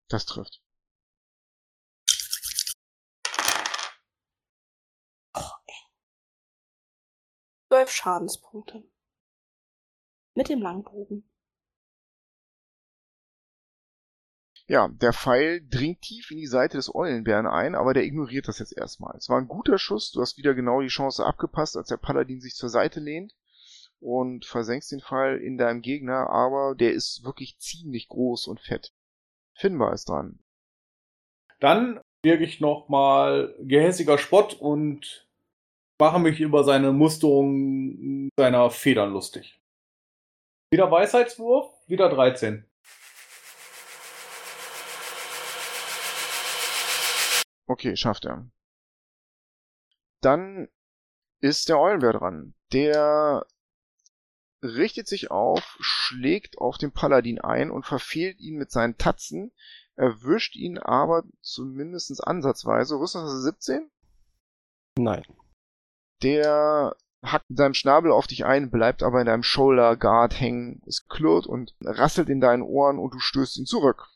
Speaker 2: Das trifft.
Speaker 6: Zwölf Schadenspunkte. Mit dem Langbogen.
Speaker 2: Ja, der Pfeil dringt tief in die Seite des Eulenbären ein, aber der ignoriert das jetzt erstmal. Es war ein guter Schuss, du hast wieder genau die Chance abgepasst, als der Paladin sich zur Seite lehnt und versenkst den Pfeil in deinem Gegner, aber der ist wirklich ziemlich groß und fett. Finbar ist dran.
Speaker 4: Dann wirke ich nochmal gehässiger Spott und mache mich über seine Musterung seiner Federn lustig. Wieder Weisheitswurf, wieder 13.
Speaker 2: Okay, schafft er. Dann ist der Eulenbär dran. Der richtet sich auf, schlägt auf den Paladin ein und verfehlt ihn mit seinen Tatzen, erwischt ihn aber zumindest ansatzweise. Rüstungsklasse 17?
Speaker 5: Nein.
Speaker 2: Der hackt mit seinem Schnabel auf dich ein, bleibt aber in deinem Shoulder Guard hängen. Es klirrt und rasselt in deinen Ohren und du stößt ihn zurück.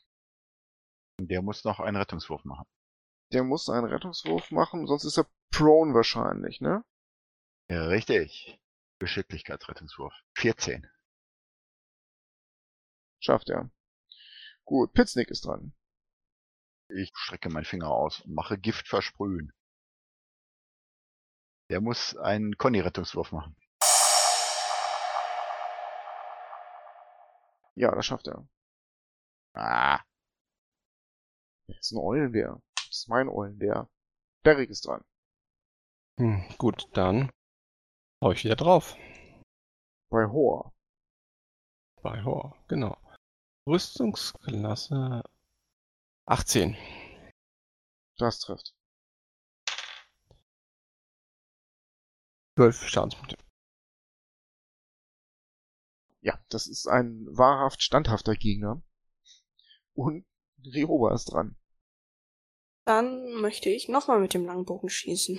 Speaker 3: Der muss noch einen Rettungswurf machen.
Speaker 2: Der muss einen Rettungswurf machen, sonst ist er prone wahrscheinlich, ne?
Speaker 3: Ja, richtig. Geschicklichkeitsrettungswurf. 14.
Speaker 2: Schafft er. Gut, Pitznick ist dran.
Speaker 3: Ich strecke meinen Finger aus und mache Gift versprühen. Der muss einen Conny-Rettungswurf machen.
Speaker 2: Ja, das schafft er.
Speaker 3: Ah,
Speaker 2: Das ist ein Eulenbär. Das ist mein Eulenbär. Derrick ist dran.
Speaker 5: Hm, gut, dann hau ich wieder drauf.
Speaker 2: Bei Hor.
Speaker 5: Bei Hor, genau. Rüstungsklasse 18.
Speaker 2: Das trifft.
Speaker 5: 12 Schadenspunkte.
Speaker 2: Ja, das ist ein wahrhaft standhafter Gegner. Und Rioba ist dran.
Speaker 6: Dann möchte ich nochmal mit dem Langbogen schießen.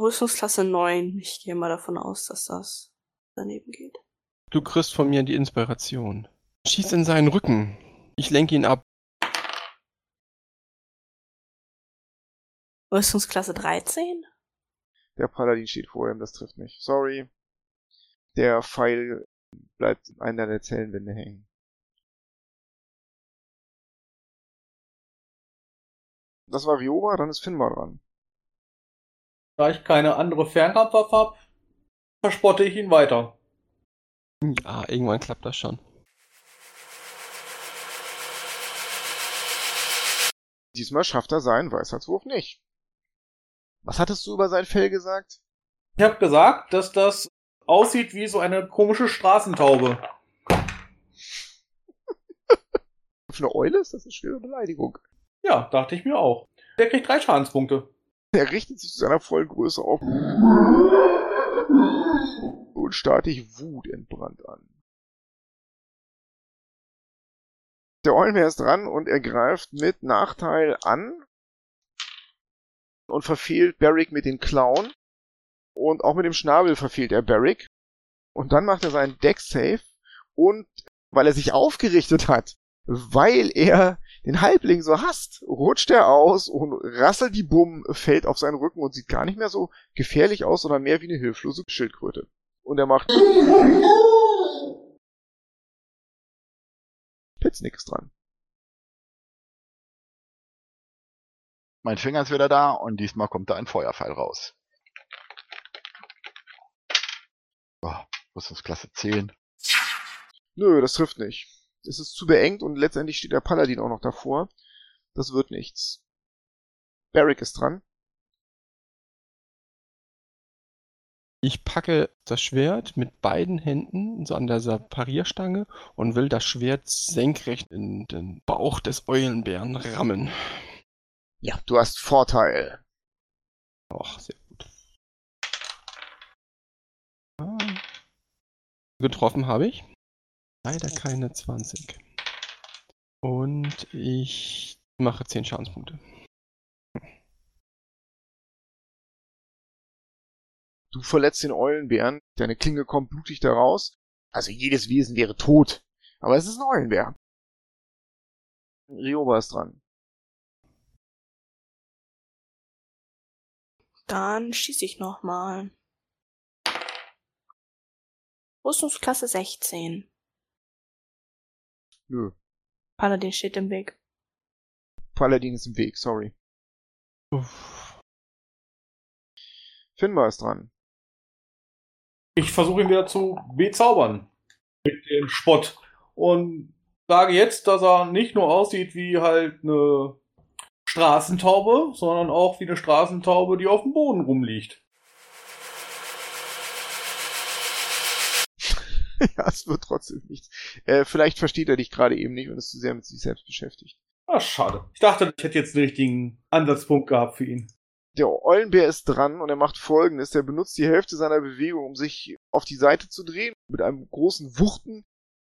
Speaker 6: Rüstungsklasse 9. Ich gehe mal davon aus, dass das daneben geht.
Speaker 5: Du kriegst von mir die Inspiration. Schieß in seinen Rücken. Ich lenke ihn ab.
Speaker 6: Rüstungsklasse 13?
Speaker 2: Der Paladin steht vor ihm, das trifft nicht. Sorry. Der Pfeil bleibt in einer der Zellenwände hängen. Das war Rioba, dann ist Finbar dran.
Speaker 4: Da ich keine andere Fernkampfwaffe habe, verspotte ich ihn weiter.
Speaker 5: Ja, irgendwann klappt das schon.
Speaker 2: Diesmal schafft er seinen Weisheitswurf nicht. Was hattest du über sein Fell gesagt?
Speaker 4: Ich habe gesagt, dass das aussieht wie so eine komische Straßentaube.
Speaker 2: Für eine Eule ist das eine schwere Beleidigung.
Speaker 4: Ja, dachte ich mir auch. Der kriegt drei Schadenspunkte.
Speaker 2: Er richtet sich zu seiner vollen Größe auf und starrt dich wutentbrannt an. Der Eulenbär ist dran und er greift mit Nachteil an und verfehlt Barrick mit den Klauen. Und auch mit dem Schnabel verfehlt er Barrick. Und dann macht er seinen Deck-Save und weil er sich aufgerichtet hat, weil er den Halbling so hasst, rutscht er aus und rasselt die Bumm, fällt auf seinen Rücken und sieht gar nicht mehr so gefährlich aus, sondern mehr wie eine hilflose Schildkröte. Und er macht Pitznick ist dran.
Speaker 3: Mein Finger ist wieder da und diesmal kommt da ein Feuerpfeil raus. Oh, Rüstungsklasse 10.
Speaker 2: Nö, das trifft nicht. Es ist zu beengt und letztendlich steht der Paladin auch noch davor. Das wird nichts. Barrick ist dran.
Speaker 5: Ich packe das Schwert mit beiden Händen so an dieser Parierstange und will das Schwert senkrecht in den Bauch des Eulenbären rammen.
Speaker 2: Ja, du hast Vorteil.
Speaker 5: Och, sehr gut. Ah. Getroffen habe ich. Leider keine 20. Und ich mache 10 Schadenspunkte.
Speaker 2: Du verletzt den Eulenbären, deine Klinge kommt blutig da raus. Also jedes Wesen wäre tot. Aber es ist ein Eulenbär. Rioba ist dran.
Speaker 6: Dann schieße ich nochmal. Rüstungsklasse 16.
Speaker 2: Nö.
Speaker 6: Paladin steht im Weg.
Speaker 2: Paladin ist im Weg, sorry.
Speaker 5: Uff.
Speaker 2: Finbar ist dran.
Speaker 4: Ich versuche ihn wieder zu bezaubern. Mit dem Spott. Und sage jetzt, dass er nicht nur aussieht wie halt eine Straßentaube, sondern auch wie eine Straßentaube, die auf dem Boden rumliegt.
Speaker 2: ja, es wird trotzdem nichts. Äh, vielleicht versteht er dich gerade eben nicht und ist zu sehr mit sich selbst beschäftigt.
Speaker 4: Ah, schade. Ich dachte, ich hätte jetzt den richtigen Ansatzpunkt gehabt für ihn.
Speaker 2: Der Eulenbär ist dran und er macht folgendes. Er benutzt die Hälfte seiner Bewegung, um sich auf die Seite zu drehen. Mit einem großen Wuchten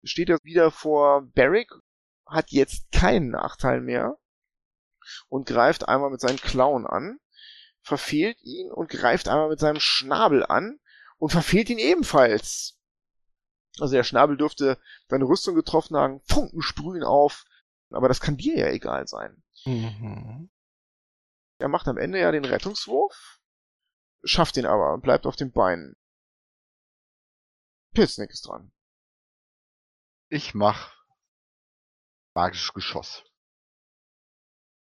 Speaker 2: steht er wieder vor Barrick, hat jetzt keinen Nachteil mehr und greift einmal mit seinen Klauen an, verfehlt ihn und greift einmal mit seinem Schnabel an und verfehlt ihn ebenfalls. Also der Schnabel dürfte seine Rüstung getroffen haben, Funken sprühen auf, aber das kann dir ja egal sein.
Speaker 5: Mhm.
Speaker 2: Er macht am Ende ja den Rettungswurf, schafft ihn aber und bleibt auf den Beinen. Pilznick ist dran.
Speaker 3: Ich mach magisches Geschoss.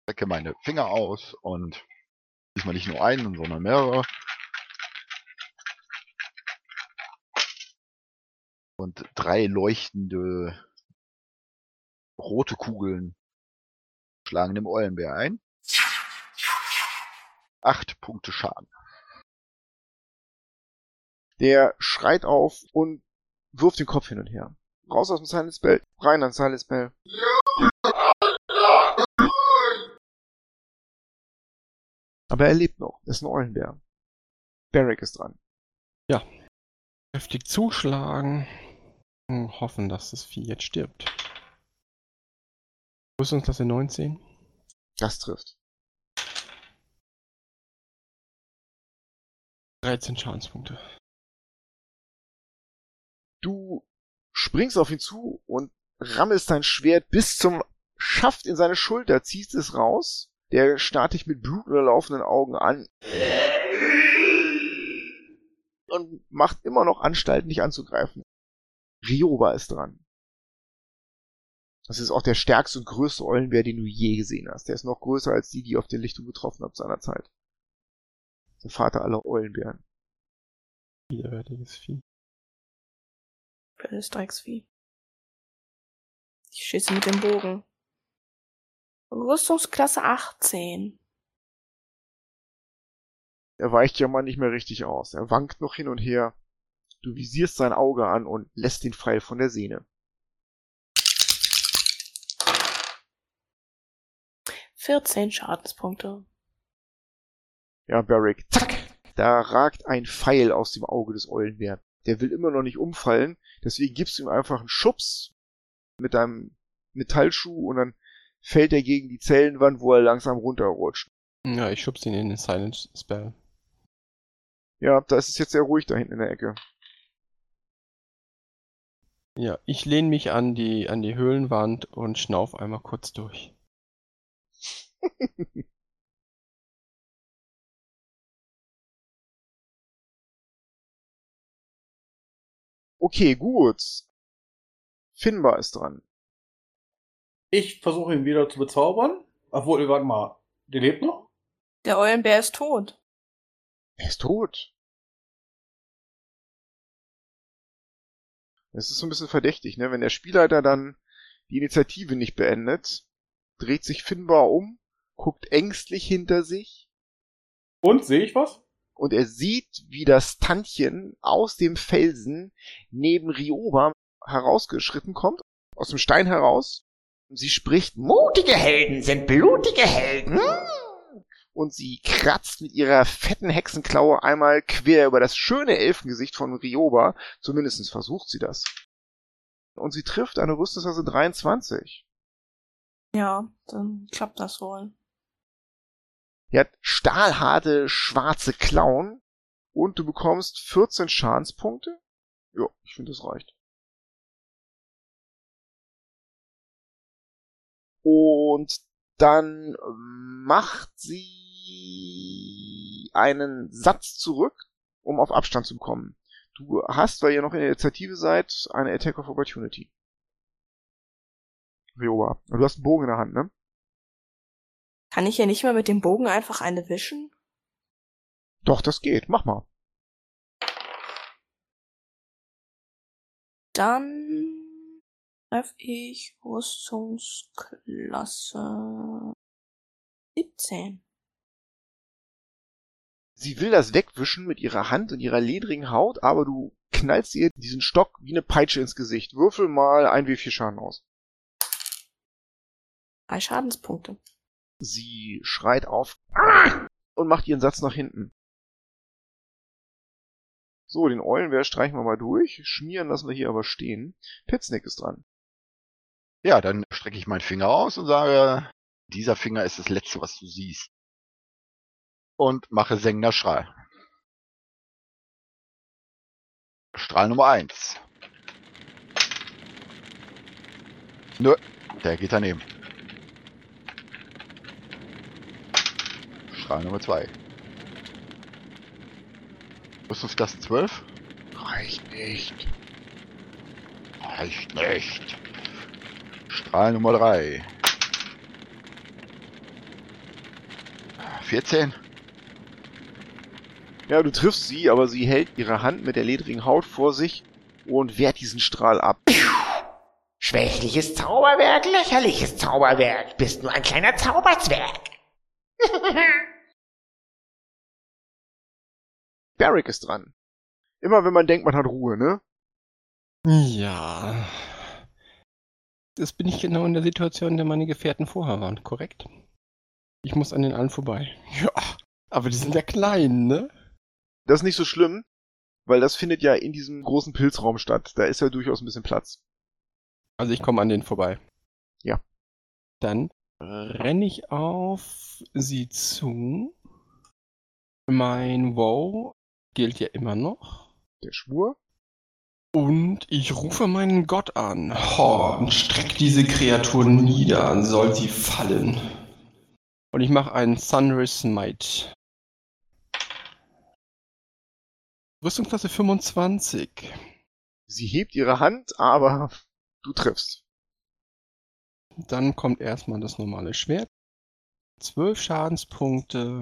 Speaker 3: Strecke meine Finger aus und diesmal nicht nur einen, sondern mehrere. Und drei leuchtende rote Kugeln schlagen dem Eulenbär ein. Acht Punkte Schaden.
Speaker 2: Der schreit auf und wirft den Kopf hin und her. Raus aus dem Silent Spell, rein ans Silent Spell. Aber er lebt noch. Ist ein Eulenbär. Barrick ist dran.
Speaker 5: Kräftig zuschlagen. Und hoffen, dass das Vieh jetzt stirbt. Rüstungsklasse 19.
Speaker 2: Das trifft.
Speaker 5: 13 Schadenspunkte.
Speaker 2: Du springst auf ihn zu und rammelst dein Schwert bis zum Schaft in seine Schulter, ziehst es raus. Der starrt dich mit blutunterlaufenden Augen an. Und macht immer noch Anstalten, dich anzugreifen. Rioba ist dran. Das ist auch der stärkste und größte Eulenbär, den du je gesehen hast. Der ist noch größer als die, die auf den Lichtung getroffen habt seinerzeit. Der Vater aller Eulenbären.
Speaker 5: Widerwärtiges Vieh.
Speaker 6: Böses Drecksvieh. Ich schieße mit dem Bogen. Rüstungsklasse 18.
Speaker 2: Er weicht ja mal nicht mehr richtig aus. Er wankt noch hin und her. Du visierst sein Auge an und lässt den Pfeil von der Sehne.
Speaker 6: 14 Schadenspunkte.
Speaker 2: Ja, Barrick. Zack! Da ragt ein Pfeil aus dem Auge des Eulenbären. Der will immer noch nicht umfallen, deswegen gibst du ihm einfach einen Schubs mit deinem Metallschuh und dann fällt er gegen die Zellenwand, wo er langsam runterrutscht.
Speaker 5: Ja, ich schub's ihn in den Silent Spell.
Speaker 2: Ja, da ist es jetzt sehr ruhig da hinten in der Ecke.
Speaker 5: Ja, ich lehne mich an die, an die Höhlenwand und schnauf einmal kurz durch.
Speaker 2: Okay, gut. Finbar ist dran.
Speaker 4: Ich versuche ihn wieder zu bezaubern. Obwohl, warte mal, der lebt noch?
Speaker 6: Der Eulenbär ist tot.
Speaker 2: Er ist tot. Das ist so ein bisschen verdächtig, ne? Wenn der Spielleiter dann die Initiative nicht beendet, dreht sich Finbar um, guckt ängstlich hinter sich
Speaker 4: Und, sehe ich was?
Speaker 2: und er sieht, wie das Tantchen aus dem Felsen neben Rioba herausgeschritten kommt, aus dem Stein heraus. Sie spricht
Speaker 7: Mutige Helden sind blutige Helden.
Speaker 2: Und sie kratzt mit ihrer fetten Hexenklaue einmal quer über das schöne Elfengesicht von Rioba. Zumindest versucht sie das. Und sie trifft eine Rüstungsklasse 23.
Speaker 6: Ja, dann klappt das wohl.
Speaker 2: Die hat stahlharte schwarze Klauen und du bekommst 14 Schadenspunkte. Ja, ich finde, das reicht. Und dann macht sie einen Satz zurück, um auf Abstand zu kommen. Du hast, weil ihr noch in der Initiative seid, eine Attack of Opportunity. Rioba. Und du hast einen Bogen in der Hand, ne?
Speaker 6: Kann ich ja nicht mal mit dem Bogen einfach eine wischen?
Speaker 2: Doch, das geht. Mach mal.
Speaker 6: Dann treffe ich Rüstungsklasse 17.
Speaker 2: Sie will das wegwischen mit ihrer Hand und ihrer ledrigen Haut, aber du knallst ihr diesen Stock wie eine Peitsche ins Gesicht. Würfel mal ein W4 Schaden aus.
Speaker 6: Drei Schadenspunkte.
Speaker 2: Sie schreit auf und macht ihren Satz nach hinten. So, den Eulenbär streichen wir mal durch. Schmieren lassen wir hier aber stehen. Pitznick ist dran.
Speaker 3: Ja, dann strecke ich meinen Finger aus und sage, dieser Finger ist das letzte, was du siehst. Und mache sengender Strahl. Strahl Nummer eins. Nö, der geht daneben. Strahl Nummer zwei. Rüstungsklasse 12?
Speaker 2: Reicht nicht.
Speaker 3: Reicht nicht. Strahl Nummer 3. 14.
Speaker 2: Ja, du triffst sie, aber sie hält ihre Hand mit der ledrigen Haut vor sich und wehrt diesen Strahl ab.
Speaker 7: Schwächliches Zauberwerk, lächerliches Zauberwerk. Bist nur ein kleiner Zauberzwerg.
Speaker 2: Barrick ist dran. Immer wenn man denkt, man hat Ruhe, ne?
Speaker 5: Ja. Das bin ich genau in der Situation, in der meine Gefährten vorher waren, korrekt? Ich muss an den allen vorbei. Ja, aber die sind ja klein, ne?
Speaker 2: Das ist nicht so schlimm, weil das findet ja in diesem großen Pilzraum statt. Da ist ja durchaus ein bisschen Platz.
Speaker 5: Also ich komme an denen vorbei.
Speaker 2: Ja.
Speaker 5: Dann renne ich auf sie zu. Mein Wow gilt ja immer noch.
Speaker 2: Der Schwur.
Speaker 5: Und ich rufe meinen Gott an. Ho, und streck diese Kreatur nieder, soll sie fallen. Und ich mache einen Sunray Smite. Rüstungsklasse 25.
Speaker 2: Sie hebt ihre Hand, aber du triffst.
Speaker 5: Dann kommt erstmal das normale Schwert. 12 Schadenspunkte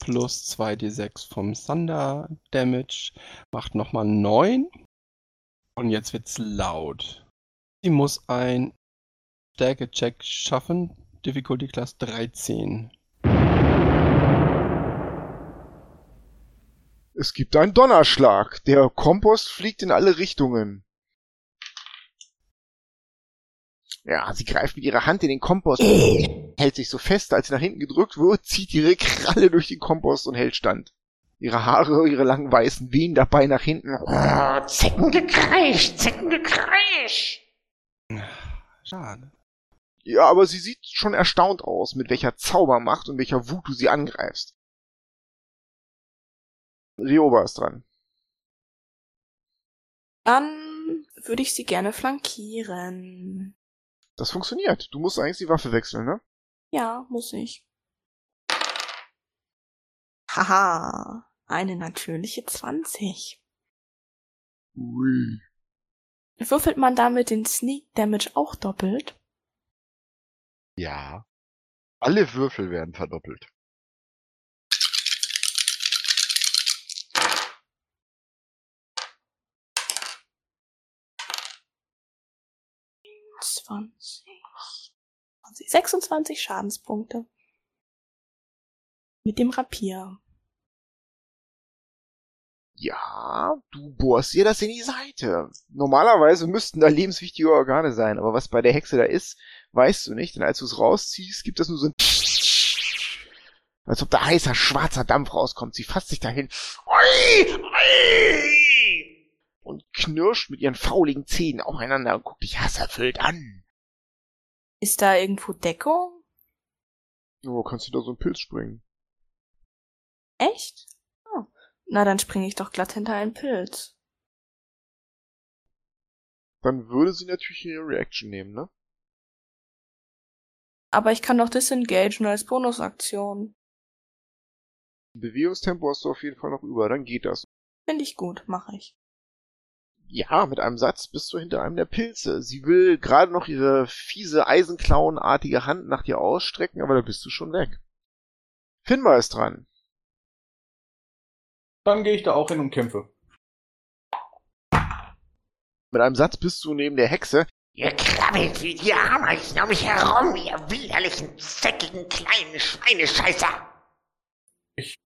Speaker 5: plus 2d6 vom Thunder Damage macht nochmal 9. Und jetzt wird's laut. Sie muss ein Stärke-Check schaffen, Difficulty Class 13.
Speaker 2: Es gibt einen Donnerschlag. Der Kompost fliegt in alle Richtungen. Ja, sie greift mit ihrer Hand in den Kompost, hält sich so fest, als sie nach hinten gedrückt wird, zieht ihre Kralle durch den Kompost und hält stand. Ihre Haare, ihre langen weißen wehen dabei nach hinten.
Speaker 7: Oh, Zeckengekreisch, Zeckengekreisch.
Speaker 5: Schade.
Speaker 2: Ja, aber sie sieht schon erstaunt aus, mit welcher Zaubermacht und welcher Wut du sie angreifst. Rioba ist dran.
Speaker 6: Dann würde ich sie gerne flankieren.
Speaker 2: Das funktioniert. Du musst eigentlich die Waffe wechseln, ne?
Speaker 6: Ja, muss ich. Haha, eine natürliche 20.
Speaker 2: Ui.
Speaker 6: Würfelt man damit den Sneak Damage auch doppelt?
Speaker 3: Ja. Alle Würfel werden verdoppelt.
Speaker 6: 20, 26 Schadenspunkte. Mit dem Rapier.
Speaker 2: Ja, du bohrst ihr das in die Seite. Normalerweise müssten da lebenswichtige Organe sein, aber was bei der Hexe da ist, weißt du nicht, denn als du es rausziehst, gibt es nur so ein als ob da heißer, schwarzer Dampf rauskommt. Sie fasst sich dahin Ui, ui, und knirscht mit ihren fauligen Zähnen aufeinander und guckt dich hasserfüllt an.
Speaker 6: Ist da irgendwo Deckung?
Speaker 2: Oh, kannst du da so einen Pilz springen?
Speaker 6: Echt? Oh. Na, dann springe ich doch glatt hinter einen Pilz.
Speaker 2: Dann würde sie natürlich ihre Reaction nehmen, ne?
Speaker 6: Aber ich kann doch disengagen als Bonusaktion.
Speaker 2: Bewegungstempo hast du auf jeden Fall noch über, dann geht das.
Speaker 6: Finde ich gut, mache ich.
Speaker 2: Ja, mit einem Satz bist du hinter einem der Pilze. Sie will gerade noch ihre fiese Eisenklauenartige Hand nach dir ausstrecken, aber da bist du schon weg. Finbar ist dran.
Speaker 4: Dann gehe ich da auch hin und kämpfe.
Speaker 2: Mit einem Satz bist du neben der Hexe.
Speaker 7: Ihr krabbelt wie die Ameisen um mich herum, ihr widerlichen, zeckigen, kleinen Schweinescheißer.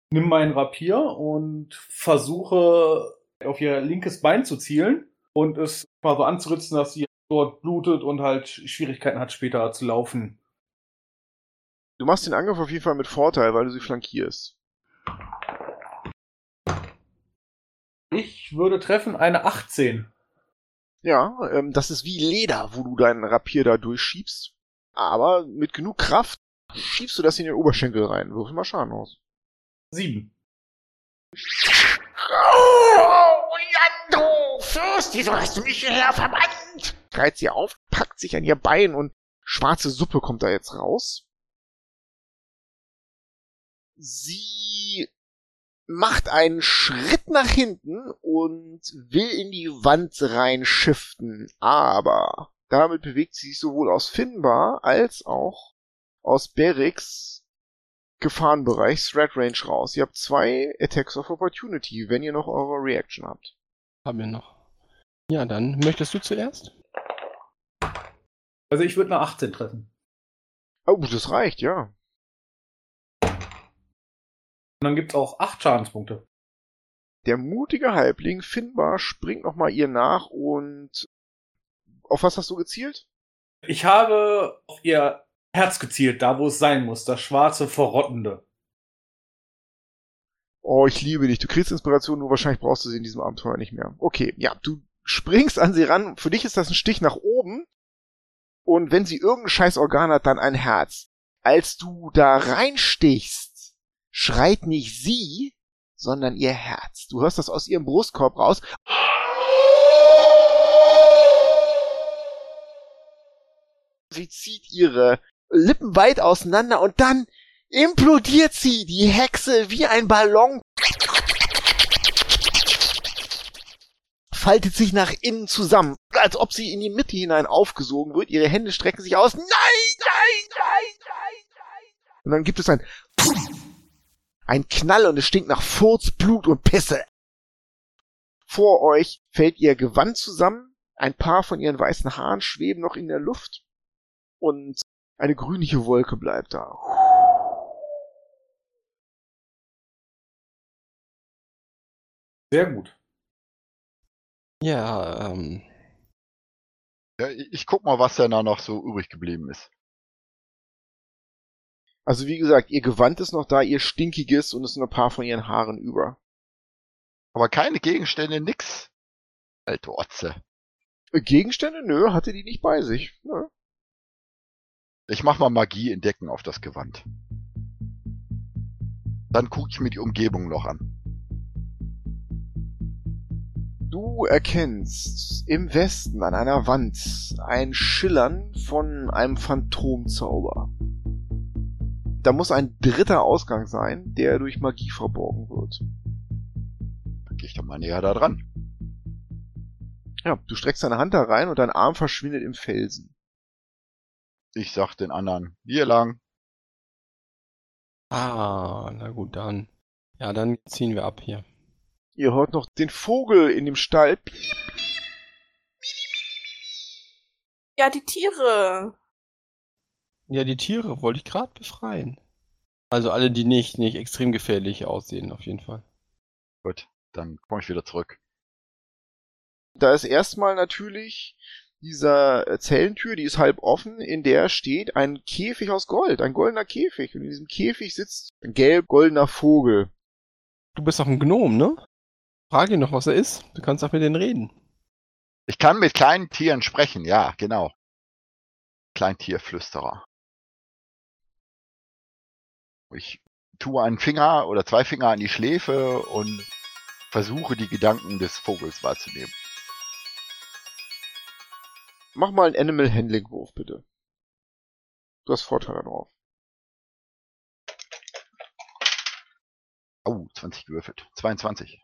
Speaker 4: Nimm meinen Rapier und versuche auf ihr linkes Bein zu zielen und es mal so anzuritzen, dass sie dort blutet und halt Schwierigkeiten hat, später zu laufen.
Speaker 2: Du machst den Angriff auf jeden Fall mit Vorteil, weil du sie flankierst.
Speaker 4: Ich würde treffen eine 18.
Speaker 2: Ja, ähm, das ist wie Leder, wo du deinen Rapier da durchschiebst. Aber mit genug Kraft schiebst du das in den Oberschenkel rein. Würfel mal Schaden aus.
Speaker 4: 7.
Speaker 7: Oh, Leandro, Fürst, wieso hast du mich hierher verbannt?
Speaker 2: Schreit sie auf, packt sich an ihr Bein und schwarze Suppe kommt da jetzt raus. Sie macht einen Schritt nach hinten und will in die Wand rein shiften, aber damit bewegt sie sich sowohl aus Finbar als auch aus Berix Gefahrenbereich Threat Range raus. Ihr habt zwei Attacks of Opportunity, wenn ihr noch eure Reaction habt.
Speaker 5: Haben wir noch. Ja, dann möchtest du zuerst?
Speaker 4: Also ich würde eine 18 treffen.
Speaker 2: Oh, das reicht, ja.
Speaker 4: Und dann gibt's auch 8 Schadenspunkte.
Speaker 2: Der mutige Halbling Finbar springt nochmal ihr nach und auf was hast du gezielt?
Speaker 4: Ich habe auf ihr Herz gezielt, da wo es sein muss, das schwarze, verrottende.
Speaker 2: Oh, ich liebe dich. Du kriegst Inspiration, nur wahrscheinlich brauchst du sie in diesem Abenteuer nicht mehr. Okay, ja, du springst an sie ran. Für dich ist das ein Stich nach oben. Und wenn sie irgendein scheiß Organ hat, dann ein Herz. Als du da reinstichst, schreit nicht sie, sondern ihr Herz. Du hörst das aus ihrem Brustkorb raus. Sie zieht ihre Lippen weit auseinander und dann implodiert sie, die Hexe, wie ein Ballon. Faltet sich nach innen zusammen, als ob sie in die Mitte hinein aufgesogen wird. Ihre Hände strecken sich aus. Nein, nein, nein, nein, nein. Und dann gibt es ein ein Knall und es stinkt nach Furz, Blut und Pisse. Vor euch fällt ihr Gewand zusammen. Ein paar von ihren weißen Haaren schweben noch in der Luft. Und Eine grünliche Wolke bleibt da.
Speaker 4: Sehr gut.
Speaker 5: Ja, ähm,
Speaker 3: Ja, ich, guck mal, was denn da noch so übrig geblieben ist.
Speaker 2: Also wie gesagt, ihr Gewand ist noch da, ihr stinkiges und es sind ein paar von ihren Haaren über.
Speaker 3: Aber keine Gegenstände, nix. Alte Otze.
Speaker 2: Äh, Gegenstände? Nö, hatte die nicht bei sich. Nö.
Speaker 3: Ich mach mal Magie entdecken auf das Gewand. Dann guck ich mir die Umgebung noch an.
Speaker 2: Du erkennst im Westen an einer Wand ein Schillern von einem Phantomzauber. Da muss ein dritter Ausgang sein, der durch Magie verborgen wird.
Speaker 3: Dann geh ich doch mal näher da dran.
Speaker 2: Ja, du streckst deine Hand da rein und dein Arm verschwindet im Felsen.
Speaker 3: Ich sag den anderen, hier lang.
Speaker 5: ah, na gut, dann. Ja, dann ziehen wir ab hier.
Speaker 2: Ihr hört noch den Vogel in dem Stall.
Speaker 6: Ja, die Tiere.
Speaker 5: Ja, die Tiere wollte ich gerade befreien. Also alle, die nicht, nicht extrem gefährlich aussehen, auf jeden Fall.
Speaker 3: Gut, dann komme ich wieder zurück.
Speaker 2: Da ist erstmal natürlich dieser äh, Zellentür, die ist halb offen, in der steht ein Käfig aus Gold, ein goldener Käfig. Und in diesem Käfig sitzt ein gelb-goldener Vogel.
Speaker 5: Du bist doch ein Gnom, ne? Frag ihn noch, was er ist. Du kannst auch mit denen reden.
Speaker 3: Ich kann mit kleinen Tieren sprechen, ja, genau. Kleintierflüsterer. Ich tue einen Finger oder zwei Finger an die Schläfe und versuche die Gedanken des Vogels wahrzunehmen.
Speaker 2: Mach mal einen Animal Handling Wurf, bitte. Du hast Vorteile drauf.
Speaker 3: Oh, 20 gewürfelt. 22.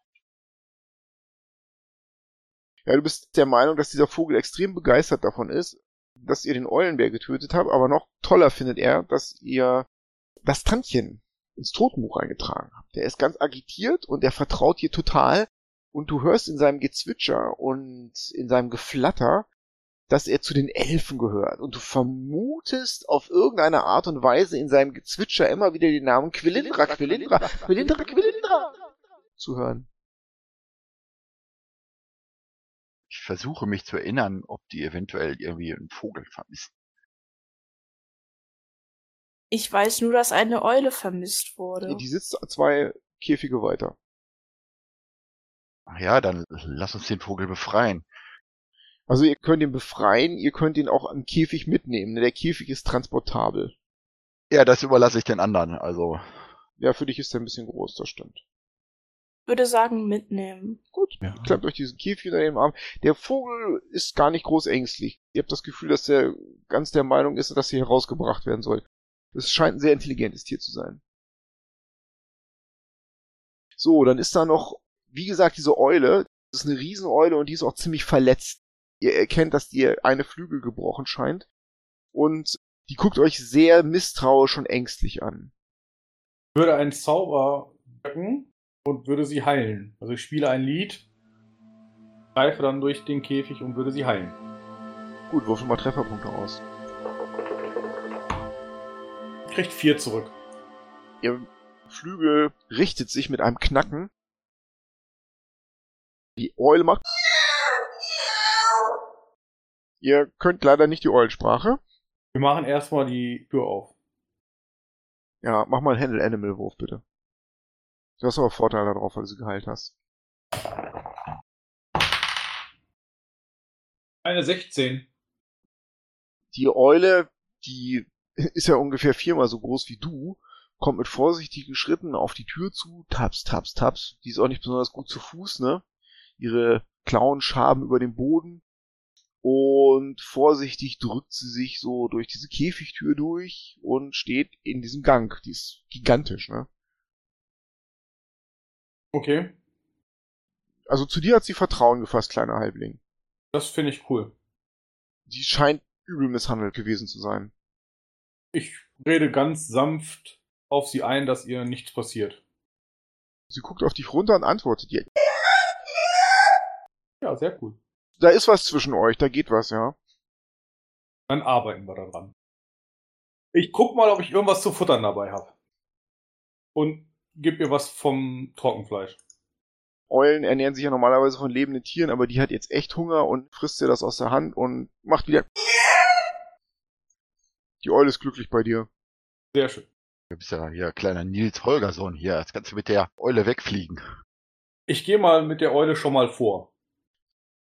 Speaker 2: Ja, du bist der Meinung, dass dieser Vogel extrem begeistert davon ist, dass ihr den Eulenbär getötet habt, aber noch toller findet er, dass ihr das Tantchen ins Totenbuch eingetragen habt. Der ist ganz agitiert und er vertraut dir total und du hörst in seinem Gezwitscher und in seinem Geflatter, dass er zu den Elfen gehört und du vermutest auf irgendeine Art und Weise in seinem Gezwitscher immer wieder den Namen Quilindra, Quilindra, Quilindra, Quilindra zu hören.
Speaker 3: Ich versuche mich zu erinnern, ob die eventuell irgendwie einen Vogel vermissen.
Speaker 6: Ich weiß nur, dass eine Eule vermisst wurde.
Speaker 2: Die sitzt zwei Käfige weiter.
Speaker 3: Ach ja, dann lass uns den Vogel befreien.
Speaker 2: Also ihr könnt ihn befreien, ihr könnt ihn auch am Käfig mitnehmen. Der Käfig ist transportabel.
Speaker 3: Ja, das überlasse ich den anderen. Also,
Speaker 2: Ja, für dich ist er ein bisschen groß, das stimmt.
Speaker 6: würde sagen, mitnehmen.
Speaker 2: Gut,
Speaker 5: Ja.
Speaker 2: klemmt euch diesen Käfig unter den Arm. Der Vogel ist gar nicht groß ängstlich. Ihr habt das Gefühl, dass er ganz der Meinung ist, dass er herausgebracht werden soll. Es scheint ein sehr intelligentes Tier zu sein. So, dann ist da noch, wie gesagt, diese Eule. Das ist eine Rieseneule und die ist auch ziemlich verletzt. Ihr erkennt, dass die eine Flügel gebrochen scheint. Und die guckt euch sehr misstrauisch und ängstlich an.
Speaker 4: Ich würde einen Zauber wirken und würde sie heilen. Also ich spiele ein Lied, greife dann durch den Käfig und würde sie heilen.
Speaker 2: Gut, würfel mal Trefferpunkte aus.
Speaker 4: Kriegt vier zurück.
Speaker 2: Ihr Flügel richtet sich mit einem Knacken. Die Eule macht. Ihr könnt leider nicht die Eulensprache.
Speaker 4: Wir machen erstmal die Tür auf.
Speaker 2: Ja, mach mal einen Handle Animal Wurf bitte. Du hast aber Vorteile darauf, weil du sie geheilt hast.
Speaker 4: Eine 16.
Speaker 2: Die Eule, die ist ja ungefähr viermal so groß wie du, kommt mit vorsichtigen Schritten auf die Tür zu, taps, taps, taps. Die ist auch nicht besonders gut zu Fuß, ne? Ihre Klauen schaben über den Boden. Und vorsichtig drückt sie sich so durch diese Käfigtür durch und steht in diesem Gang. Die ist gigantisch, ne?
Speaker 4: Okay,
Speaker 2: Also zu dir hat sie Vertrauen gefasst, kleiner Halbling.
Speaker 4: das finde ich cool.
Speaker 2: Die scheint übel misshandelt gewesen zu sein.
Speaker 4: Ich rede ganz sanft auf sie ein, dass ihr nichts passiert.
Speaker 2: Sie guckt auf dich runter und antwortet dir.
Speaker 4: Ja, sehr cool.
Speaker 2: Da ist was zwischen euch, da geht was, ja.
Speaker 4: Dann arbeiten wir daran. Ich guck mal, ob ich irgendwas zu futtern dabei habe. Und gib ihr was vom Trockenfleisch.
Speaker 2: Eulen ernähren sich ja normalerweise von lebenden Tieren, aber die hat jetzt echt Hunger und frisst dir das aus der Hand und macht wieder. Die Eule ist glücklich bei dir.
Speaker 4: Sehr schön.
Speaker 3: Du bist ja hier kleiner Nils Holgersson hier. Jetzt kannst du mit der Eule wegfliegen.
Speaker 4: Ich gehe mal mit der Eule schon mal vor.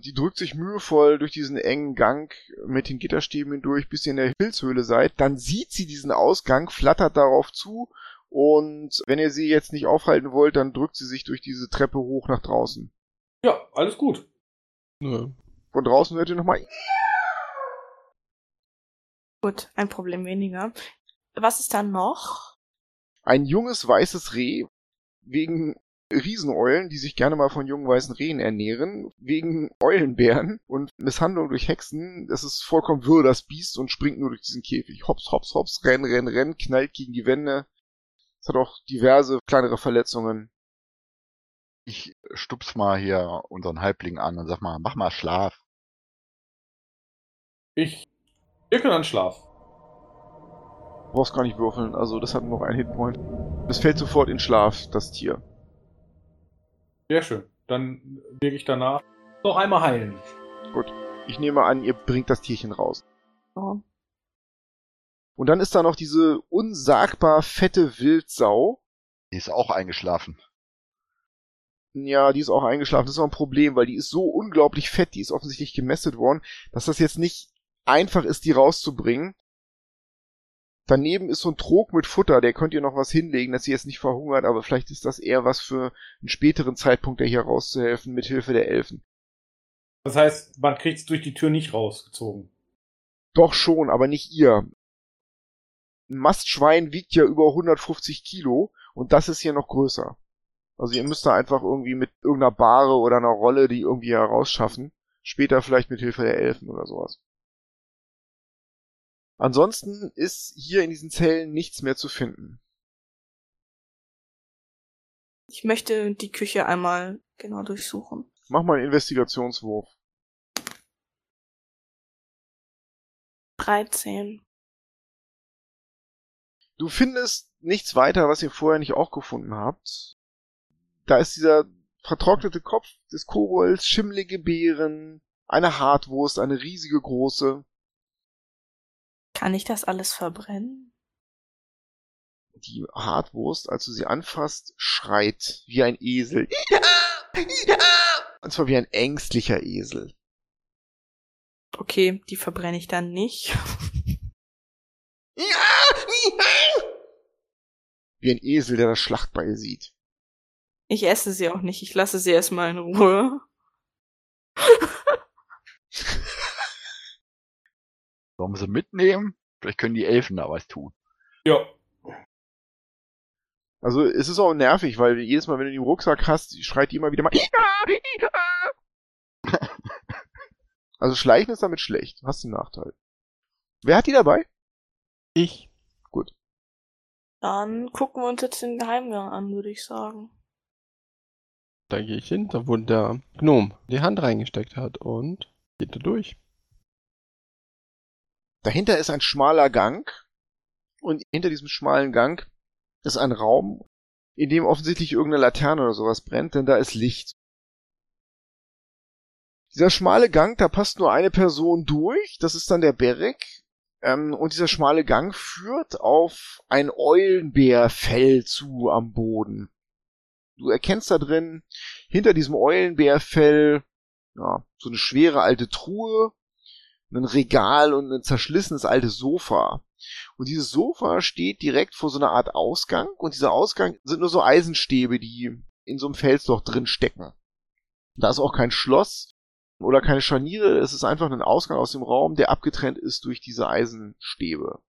Speaker 2: Die drückt sich mühevoll durch diesen engen Gang mit den Gitterstäben hindurch, bis ihr in der Pilzhöhle seid. Dann sieht sie diesen Ausgang, flattert darauf zu und wenn ihr sie jetzt nicht aufhalten wollt, dann drückt sie sich durch diese Treppe hoch nach draußen.
Speaker 4: Ja, alles gut.
Speaker 5: Nö.
Speaker 2: Von draußen hört ihr nochmal.
Speaker 6: Gut, ein Problem weniger. Was ist da noch?
Speaker 2: Ein junges weißes Reh wegen Rieseneulen, die sich gerne mal von jungen weißen Rehen ernähren, wegen Eulenbären und Misshandlung durch Hexen. Es ist vollkommen wirr, das Biest, und springt nur durch diesen Käfig. Hops, hops, hops, renn, renn, renn, knallt gegen die Wände. Es hat auch diverse kleinere Verletzungen.
Speaker 3: Ich stups mal hier unseren Halbling an und sag mal, mach mal Schlaf.
Speaker 4: Ich wirke dann Schlaf.
Speaker 2: Du brauchst gar nicht würfeln, also das hat noch einen Hitpoint. Es fällt sofort in Schlaf, das Tier.
Speaker 4: Sehr schön. Dann wirke ich danach noch einmal heilen.
Speaker 2: Ich nehme an, ihr bringt das Tierchen raus.
Speaker 6: Oh.
Speaker 2: Und dann ist da noch diese unsagbar fette Wildsau.
Speaker 3: Die ist auch eingeschlafen.
Speaker 2: Ja, die ist auch eingeschlafen. Das ist auch ein Problem, weil die ist so unglaublich fett, die ist offensichtlich gemästet worden, dass das jetzt nicht einfach ist, die rauszubringen. Daneben ist so ein Trog mit Futter, der könnt ihr noch was hinlegen, dass sie jetzt nicht verhungert, aber vielleicht ist das eher was für einen späteren Zeitpunkt, der hier rauszuhelfen, mit Hilfe der Elfen.
Speaker 4: Das heißt, man kriegt es durch die Tür nicht rausgezogen.
Speaker 2: Doch schon, aber nicht ihr. Ein Mastschwein wiegt ja über 150 Kilo und das ist hier noch größer. Also ihr müsst da einfach irgendwie mit irgendeiner Bahre oder einer Rolle die irgendwie herausschaffen. Später vielleicht mit Hilfe der Elfen oder sowas. Ansonsten ist hier in diesen Zellen nichts mehr zu finden.
Speaker 6: Ich möchte die Küche einmal genau durchsuchen.
Speaker 2: Mach mal einen Investigationswurf.
Speaker 6: 13.
Speaker 2: Du findest nichts weiter, was ihr vorher nicht auch gefunden habt. Da ist dieser vertrocknete Kopf des Kobolds, schimmlige Beeren, eine Hartwurst, eine riesige große.
Speaker 6: Kann ich das alles verbrennen?
Speaker 2: Die Hartwurst, als du sie anfasst, schreit wie ein Esel. Und zwar wie ein ängstlicher Esel.
Speaker 6: Okay, die verbrenne ich dann nicht.
Speaker 2: Wie ein Esel, der das Schlachtbeil sieht.
Speaker 6: Ich esse sie auch nicht. Ich lasse sie erstmal in Ruhe.
Speaker 3: Sollen wir sie mitnehmen? Vielleicht können die Elfen da was tun.
Speaker 4: Ja.
Speaker 2: Also es ist auch nervig, weil jedes Mal, wenn du die im Rucksack hast, schreit die immer wieder mal. Also Schleichen ist damit schlecht. Hast einen Nachteil. Wer hat die dabei?
Speaker 5: Ich.
Speaker 6: Dann gucken wir uns jetzt den Geheimgang an, würde ich sagen.
Speaker 5: Da gehe ich hin, da wo der Gnom die Hand reingesteckt hat und geht da durch.
Speaker 2: Dahinter ist ein schmaler Gang und hinter diesem schmalen Gang ist ein Raum, in dem offensichtlich irgendeine Laterne oder sowas brennt, denn da ist Licht. Dieser schmale Gang, da passt nur eine Person durch, das ist dann der Berek, ähm, und dieser schmale Gang führt auf ein Eulenbärfell zu am Boden. Du erkennst da drin, hinter diesem Eulenbärfell, ja, so eine schwere alte Truhe, ein Regal und ein zerschlissenes altes Sofa. Und dieses Sofa steht direkt vor so einer Art Ausgang und dieser Ausgang sind nur so Eisenstäbe, die in so einem Felsloch drin stecken. Da ist auch kein Schloss oder keine Scharniere, es ist einfach ein Ausgang aus dem Raum, der abgetrennt ist durch diese Eisenstäbe.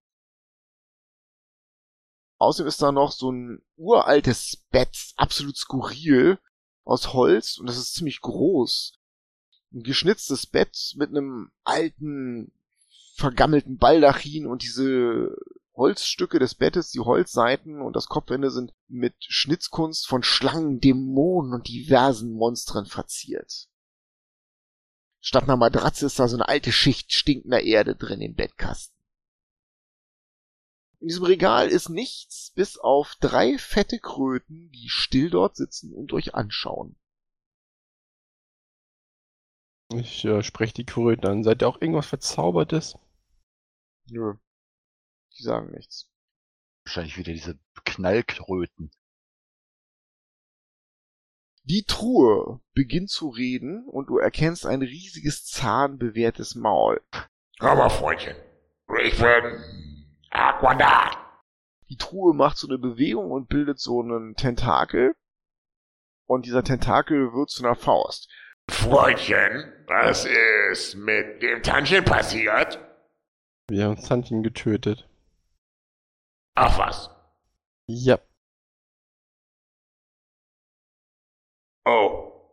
Speaker 2: Außerdem ist da noch so ein uraltes Bett, absolut skurril, aus Holz und das ist ziemlich groß. Ein geschnitztes Bett mit einem alten, vergammelten Baldachin und diese Holzstücke des Bettes, die Holzseiten und das Kopfende sind mit Schnitzkunst von Schlangen, Dämonen und diversen Monstern verziert. Statt einer Matratze ist da so eine alte Schicht stinkender Erde drin im Bettkasten. In diesem Regal ist nichts, bis auf drei fette Kröten, die still dort sitzen und euch anschauen.
Speaker 5: Ich äh, spreche die Kröten an. Seid ihr auch irgendwas Verzaubertes?
Speaker 2: Nö. Die sagen nichts.
Speaker 3: Wahrscheinlich wieder diese Knallkröten.
Speaker 2: Die Truhe beginnt zu reden und du erkennst ein riesiges zahnbewehrtes Maul.
Speaker 7: Aber Freundchen, ich bin Aquadat.
Speaker 2: Die Truhe macht so eine Bewegung und bildet so einen Tentakel. Und dieser Tentakel wird zu einer Faust.
Speaker 7: Freundchen, was ist mit dem Tantchen passiert?
Speaker 5: Wir haben Santchen getötet.
Speaker 7: Ach was.
Speaker 5: Ja.
Speaker 7: Oh.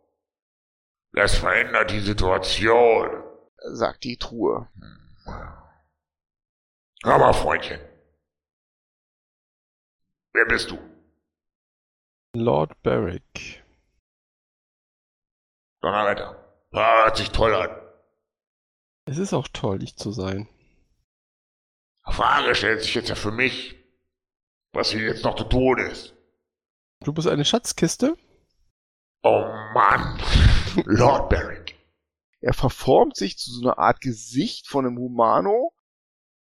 Speaker 7: Das verändert die Situation.
Speaker 2: sagt die Truhe.
Speaker 7: Aber Freundchen. Wer bist du?
Speaker 5: Lord Barrick.
Speaker 7: Donnerwetter. Ah, hört sich toll an.
Speaker 5: Es ist auch toll, ich zu sein.
Speaker 7: Frage stellt sich jetzt ja für mich, was hier jetzt noch zu tun ist.
Speaker 5: Du bist eine Schatzkiste?
Speaker 7: Oh Mann. Lord Barrick.
Speaker 2: Er verformt sich zu so einer Art Gesicht von einem Humano.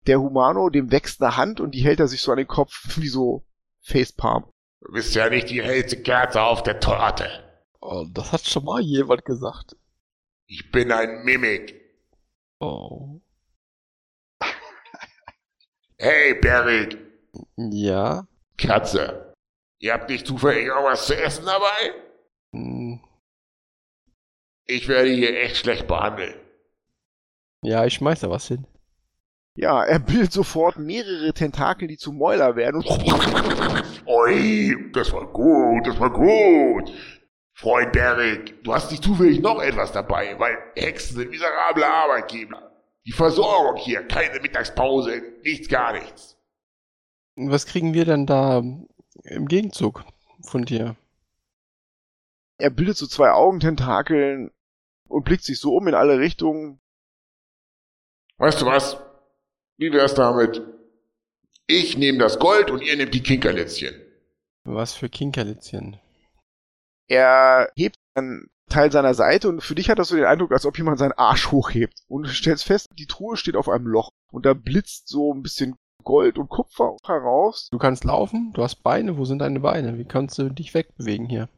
Speaker 2: Der Humano, dem wächst eine Hand und die hält er sich so an den Kopf wie so Facepalm.
Speaker 7: Du bist ja nicht die hellste Kerze auf der Torte.
Speaker 5: Oh, das hat schon mal jemand gesagt.
Speaker 7: Ich bin ein Mimik.
Speaker 5: Oh.
Speaker 7: Hey, Barrick.
Speaker 5: Ja.
Speaker 7: Katze. Ihr habt nicht zufällig auch was zu essen dabei?
Speaker 5: Hm.
Speaker 7: Ich werde hier echt schlecht behandelt.
Speaker 5: Ja, ich schmeiß da was hin.
Speaker 2: Ja, er bildet sofort mehrere Tentakel, die zu Mäuler werden. Und
Speaker 7: Ui, das war gut, das war gut. Freund Derek, du hast nicht zufällig noch etwas dabei, weil Hexen sind miserable Arbeitgeber. Die Versorgung hier, keine Mittagspause, nichts, gar nichts.
Speaker 5: Was kriegen wir denn da im Gegenzug von dir?
Speaker 2: er bildet so zwei Augententakeln und blickt sich so um in alle Richtungen.
Speaker 7: Weißt du was? Wie wär's damit? Ich nehme das Gold und ihr nehmt die Kinkerlitzchen.
Speaker 5: Was für Kinkerlitzchen?
Speaker 2: Er hebt einen Teil seiner Seite und für dich hat das so den Eindruck, als ob jemand seinen Arsch hochhebt. Und du stellst fest, die Truhe steht auf einem Loch und da blitzt so ein bisschen Gold und Kupfer heraus.
Speaker 5: Du kannst laufen, du hast Beine, wo sind deine Beine? Wie kannst du dich wegbewegen hier?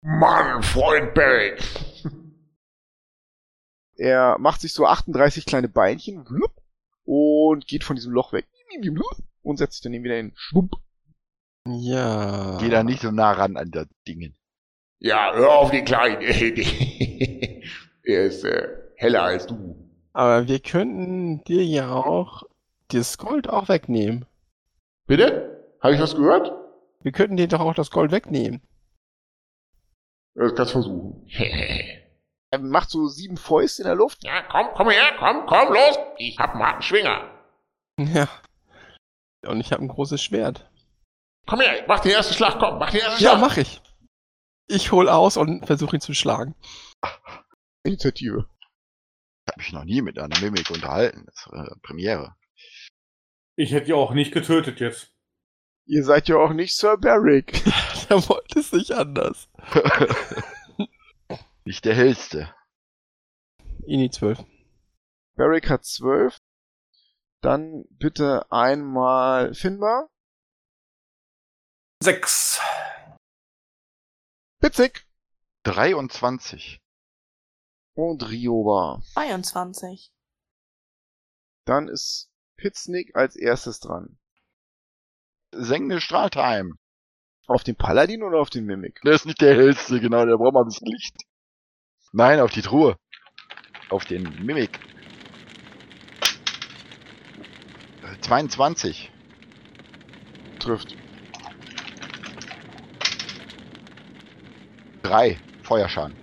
Speaker 7: Mann, Freund Barrick.
Speaker 2: Er macht sich so 38 kleine Beinchen und geht von diesem Loch weg und setzt sich dann eben wieder hin. Schwupp.
Speaker 5: Ja.
Speaker 3: Geh da nicht so nah ran an das Dingen.
Speaker 7: Ja, hör auf den Kleinen. er ist äh, heller als du.
Speaker 5: Aber wir könnten dir ja auch das Gold auch wegnehmen.
Speaker 7: Bitte? Habe ich was gehört?
Speaker 5: Wir könnten dir doch auch das Gold wegnehmen.
Speaker 7: Das kannst versuchen.
Speaker 2: Er macht so sieben Fäuste in der Luft.
Speaker 7: ja, komm, komm her, komm, komm, los. Ich hab einen harten Schwinger.
Speaker 5: Ja. Und ich habe ein großes Schwert.
Speaker 7: Komm her, mach den ersten Schlag, komm, mach den ersten
Speaker 5: Ja,
Speaker 7: Schlag.
Speaker 5: mach ich. Ich hol aus und versuche ihn zu schlagen.
Speaker 2: Initiative.
Speaker 3: Ich habe mich noch nie mit einer Mimik unterhalten. Das ist äh, Premiere.
Speaker 4: Ich hätte die auch nicht getötet jetzt.
Speaker 2: Ihr seid ja auch nicht Sir Barrick.
Speaker 5: Er wollte es nicht anders.
Speaker 3: nicht der hellste.
Speaker 5: Ini 12.
Speaker 2: Barrick hat zwölf. Dann bitte einmal Finbar.
Speaker 4: Sechs.
Speaker 2: Witzig.
Speaker 3: 23.
Speaker 2: Und Rioba.
Speaker 6: 22.
Speaker 2: Dann ist Pitznick als erstes dran.
Speaker 3: Sengende Strahltime.
Speaker 2: Auf den Paladin oder auf den Mimik?
Speaker 3: Der ist nicht der hellste, genau, der braucht mal ein bisschen Licht. Nein, auf die Truhe. Auf den Mimik. Äh, 22.
Speaker 2: Trifft.
Speaker 3: 3. Feuerschaden.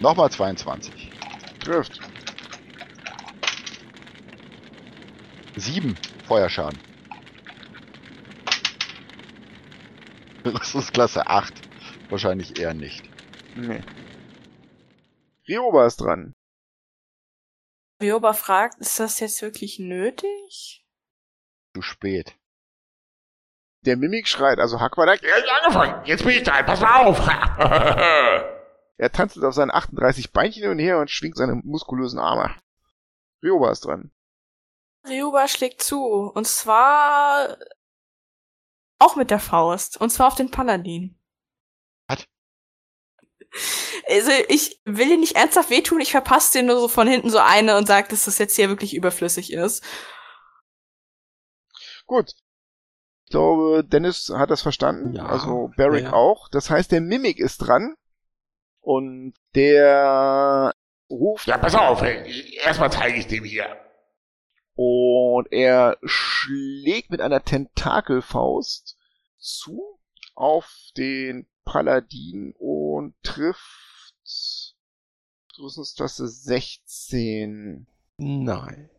Speaker 3: Nochmal 22.
Speaker 2: Trifft.
Speaker 3: 7. Feuerschaden. Das ist Klasse 8. Wahrscheinlich eher nicht.
Speaker 2: Nee. Rioba ist dran.
Speaker 6: Ryoba fragt, ist das jetzt wirklich nötig?
Speaker 3: Zu spät.
Speaker 2: Der Mimik schreit, also Hackwadak,
Speaker 7: Er hat angefangen. Jetzt bin ich dran. Pass mal auf.
Speaker 2: er tanzelt auf seinen 38 Beinchen hin und her und schwingt seine muskulösen Arme. Ryoba ist dran.
Speaker 6: Ryuba schlägt zu. Und zwar auch mit der Faust. Und zwar auf den Paladin.
Speaker 3: Was?
Speaker 6: Also ich will dir nicht ernsthaft wehtun, ich verpasse dir nur so von hinten so eine und sag, dass das jetzt hier wirklich überflüssig ist.
Speaker 2: Gut. Ich glaube, Dennis hat das verstanden.
Speaker 5: Ja,
Speaker 2: also Barrick
Speaker 5: ja.
Speaker 2: auch. Das heißt, der Mimik ist dran. Und der ruft
Speaker 7: ja, pass auf. ey. Erstmal zeige ich dem hier.
Speaker 2: und er schlägt mit einer Tentakelfaust zu auf den Paladin und trifft Rüstungstaste 16.
Speaker 5: Nein.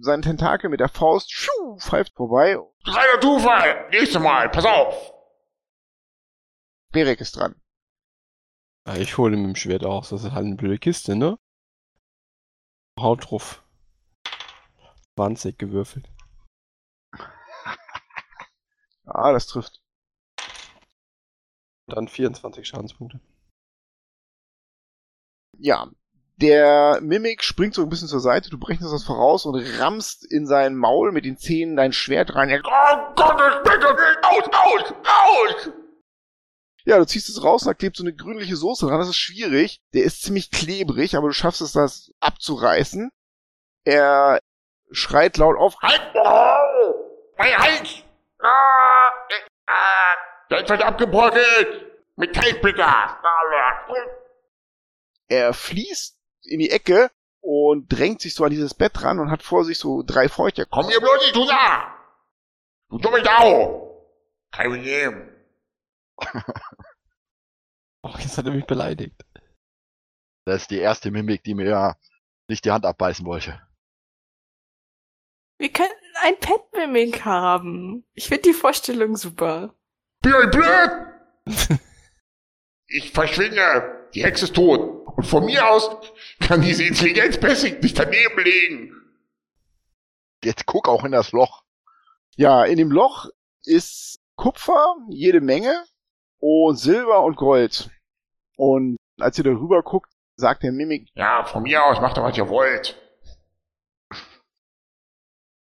Speaker 2: Sein Tentakel mit der Faust schuh, pfeift vorbei.
Speaker 7: Reiner Zufall. Nächstes Mal. Pass auf.
Speaker 2: Berek ist dran.
Speaker 5: Ja, ich hole mit dem Schwert aus. Das ist halt eine blöde Kiste, ne? Haut drauf. 20 gewürfelt.
Speaker 2: Ah, das trifft.
Speaker 5: Dann 24 Schadenspunkte.
Speaker 2: Ja, der Mimik springt so ein bisschen zur Seite, du berechnest das voraus und rammst in sein Maul mit den Zähnen dein Schwert rein. Er-
Speaker 7: Oh Gott, das bitte. Aus, aus, aus.
Speaker 2: Ja, du ziehst es raus und da klebt so eine grünliche Soße dran. Das ist schwierig. Der ist ziemlich klebrig, aber du schaffst es, das abzureißen. Er schreit laut auf.
Speaker 7: Halt! Oh, mein Hals! Ah, ah, da ist was abgebröckelt! Metallsplitter!
Speaker 2: Er fließt in die Ecke und drängt sich so an dieses Bett ran und hat vor sich so drei Feuchte.
Speaker 7: Komm hier bloß nicht, du da! Du dumme Sau! Kein Problem.
Speaker 5: Oh, jetzt hat er mich beleidigt.
Speaker 3: Das ist die erste Mimik, die mir nicht die Hand abbeißen wollte.
Speaker 6: Wir könnten ein Pet-Mimik haben. Ich finde die Vorstellung super.
Speaker 7: Bin ich blöd? Ich verschwinde. Die Hexe ist tot. Und von mir aus kann diese Intelligenzpässig nicht daneben liegen.
Speaker 3: Jetzt guck auch in das Loch.
Speaker 2: Ja, in dem Loch ist Kupfer, jede Menge, und Silber und Gold. Und als ihr darüber guckt, sagt der Mimik,
Speaker 7: Ja, von mir aus macht doch, was ihr wollt.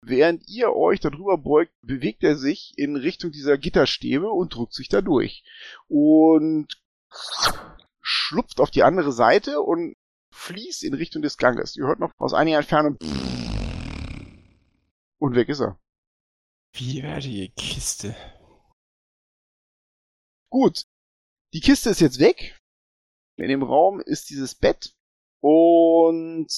Speaker 2: während ihr euch darüber beugt, bewegt er sich in Richtung dieser Gitterstäbe und drückt sich da durch. Und schlupft auf die andere Seite und fließt in Richtung des Ganges. Ihr hört noch aus einiger Entfernung und weg ist er.
Speaker 5: Widerwärtige Kiste.
Speaker 2: Gut. Die Kiste ist jetzt weg. In dem Raum ist dieses Bett und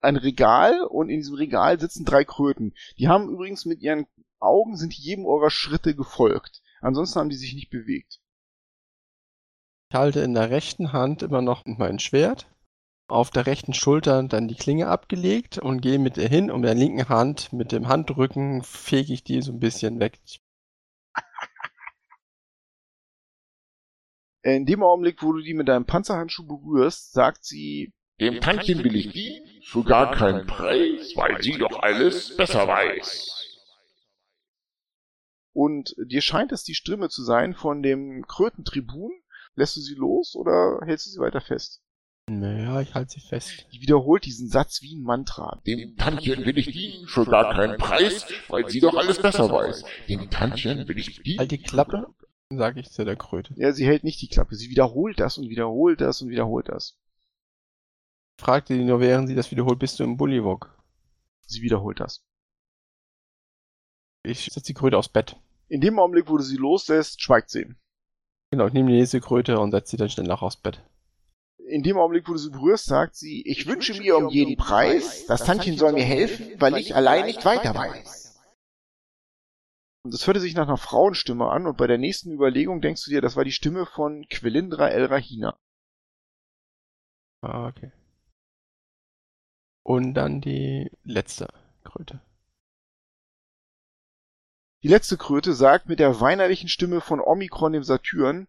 Speaker 2: ein Regal und in diesem Regal sitzen drei Kröten. Die haben übrigens mit ihren Augen sind jedem eurer Schritte gefolgt. Ansonsten haben die sich nicht bewegt.
Speaker 5: Ich halte in der rechten Hand immer noch mein Schwert. Auf der rechten Schulter dann die Klinge abgelegt und gehe mit ihr hin und mit der linken Hand, mit dem Handrücken, fege ich die so ein bisschen weg.
Speaker 2: In dem Augenblick, wo du die mit deinem Panzerhandschuh berührst, sagt sie,
Speaker 7: Dem Tantchen will ich dienen, für gar keinen Preis, weil sie doch alles besser weiß.
Speaker 2: und dir scheint es die Stimme zu sein von dem Krötentribun. Lässt du sie los oder hältst du sie weiter fest?
Speaker 5: Naja, ich halte sie fest.
Speaker 2: Die wiederholt diesen Satz wie ein Mantra.
Speaker 7: Dem Tantchen will ich dienen, für gar keinen Preis, weil sie doch alles besser weiß. Dem Tantchen will ich dienen.
Speaker 5: Halt die Klappe, sage ich zu der Kröte.
Speaker 2: Ja, sie hält nicht die Klappe. Sie wiederholt das und wiederholt das und wiederholt das.
Speaker 5: Fragte die nur, während sie das wiederholt, bist du im Bullywog?
Speaker 2: Sie wiederholt das.
Speaker 5: Ich setze die Kröte aufs Bett.
Speaker 2: In dem Augenblick, wo du sie loslässt, schweigt sie.
Speaker 5: Genau, ich nehme die nächste Kröte und setze sie dann schnell nach aufs Bett.
Speaker 2: In dem Augenblick, wo du sie berührst, sagt sie, ich wünsche mir um jeden Preis, das Tantchen soll mir helfen, weil ich allein nicht weiter weiß. Und das hörte sich nach einer Frauenstimme an und bei der nächsten Überlegung denkst du dir, das war die Stimme von Quelindra El Rahina.
Speaker 5: Ah, okay. Und dann die letzte Kröte.
Speaker 2: Die letzte Kröte sagt mit der weinerlichen Stimme von Omikron dem Satyren,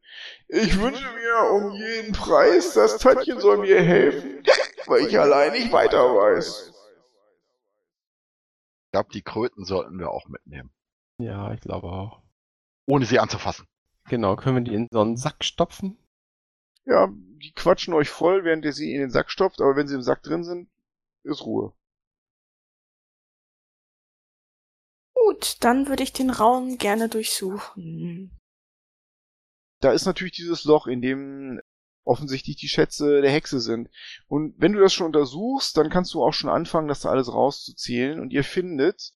Speaker 2: ich wünsche mir um jeden Preis, das Tantchen soll mir helfen, weil ich allein nicht weiter weiß.
Speaker 3: Ich glaube, die Kröten sollten wir auch mitnehmen.
Speaker 5: Ja, ich glaube auch.
Speaker 3: Ohne sie anzufassen.
Speaker 5: Genau, können wir die in so einen Sack stopfen?
Speaker 2: Ja, die quatschen euch voll, während ihr sie in den Sack stopft, aber wenn sie im Sack drin sind, ist Ruhe.
Speaker 6: Gut, dann würde ich den Raum gerne durchsuchen.
Speaker 2: Da ist natürlich dieses Loch, in dem offensichtlich die Schätze der Hexe sind. Und wenn du das schon untersuchst, dann kannst du auch schon anfangen, das da alles rauszuzählen. Und ihr findet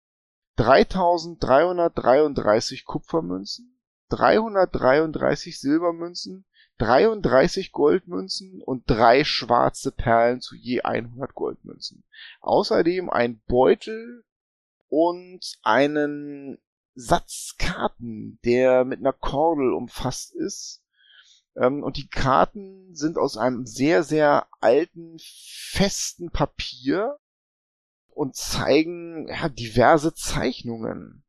Speaker 2: 3333 Kupfermünzen, 333 Silbermünzen, 33 Goldmünzen und drei schwarze Perlen zu je 100 Goldmünzen. Außerdem ein Beutel und einen Satz Karten, der mit einer Kordel umfasst ist. Ähm, und die Karten sind aus einem sehr, sehr alten, festen Papier und zeigen ja, diverse Zeichnungen.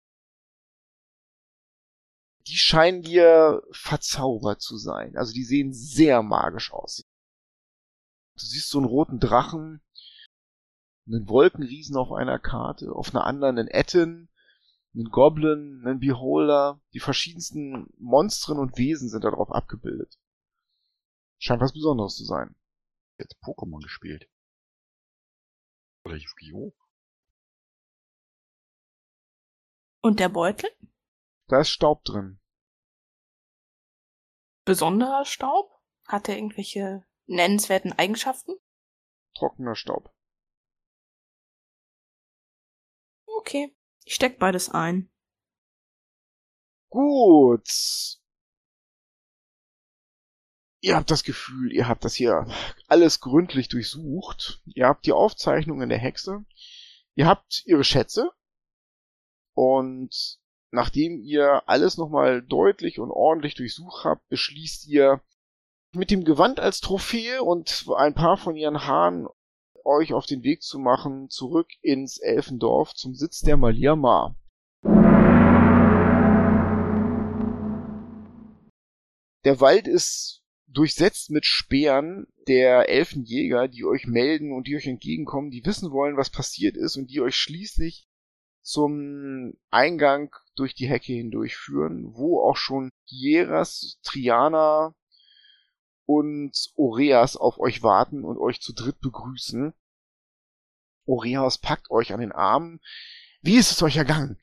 Speaker 2: Die scheinen dir verzaubert zu sein. Also die sehen sehr magisch aus. Du siehst so einen roten Drachen, einen Wolkenriesen auf einer Karte, auf einer anderen einen Etten, einen Goblin, einen Beholder, die verschiedensten Monstren und Wesen sind darauf abgebildet. Scheint was Besonderes zu sein.
Speaker 3: Jetzt Pokémon gespielt. Oder Yu-Gi-Oh!
Speaker 6: Und der Beutel?
Speaker 2: Da ist Staub drin.
Speaker 6: Besonderer Staub? Hat er irgendwelche nennenswerten Eigenschaften?
Speaker 2: Trockener Staub.
Speaker 6: Okay, ich steck beides ein.
Speaker 2: Gut. Ihr habt das Gefühl, ihr habt das hier alles gründlich durchsucht. Ihr habt die Aufzeichnungen der Hexe. Ihr habt ihre Schätze. Und nachdem ihr alles nochmal deutlich und ordentlich durchsucht habt, beschließt ihr mit dem Gewand als Trophäe und ein paar von ihren Haaren euch auf den Weg zu machen, zurück ins Elfendorf zum Sitz der Malia Ma. Der Wald ist durchsetzt mit Speeren der Elfenjäger, die euch melden und die euch entgegenkommen, die wissen wollen, was passiert ist und die euch schließlich zum Eingang durch die Hecke hindurchführen, wo auch schon Hieras, Triana und Oreas auf euch warten und euch zu dritt begrüßen. Oreas packt euch an den Arm. Wie ist es euch ergangen?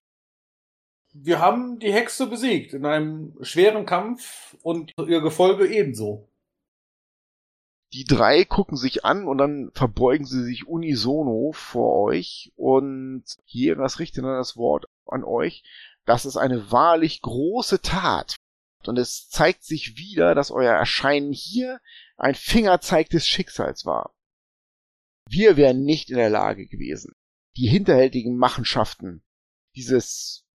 Speaker 4: Wir haben die Hexe besiegt in einem schweren Kampf und ihr Gefolge ebenso.
Speaker 2: Die drei gucken sich an und dann verbeugen sie sich unisono vor euch und Hieras richtet dann das Wort an euch. Das ist eine wahrlich große Tat. Und es zeigt sich wieder, dass euer Erscheinen hier ein Fingerzeig des Schicksals war. Wir wären nicht in der Lage gewesen, die hinterhältigen Machenschaften dieses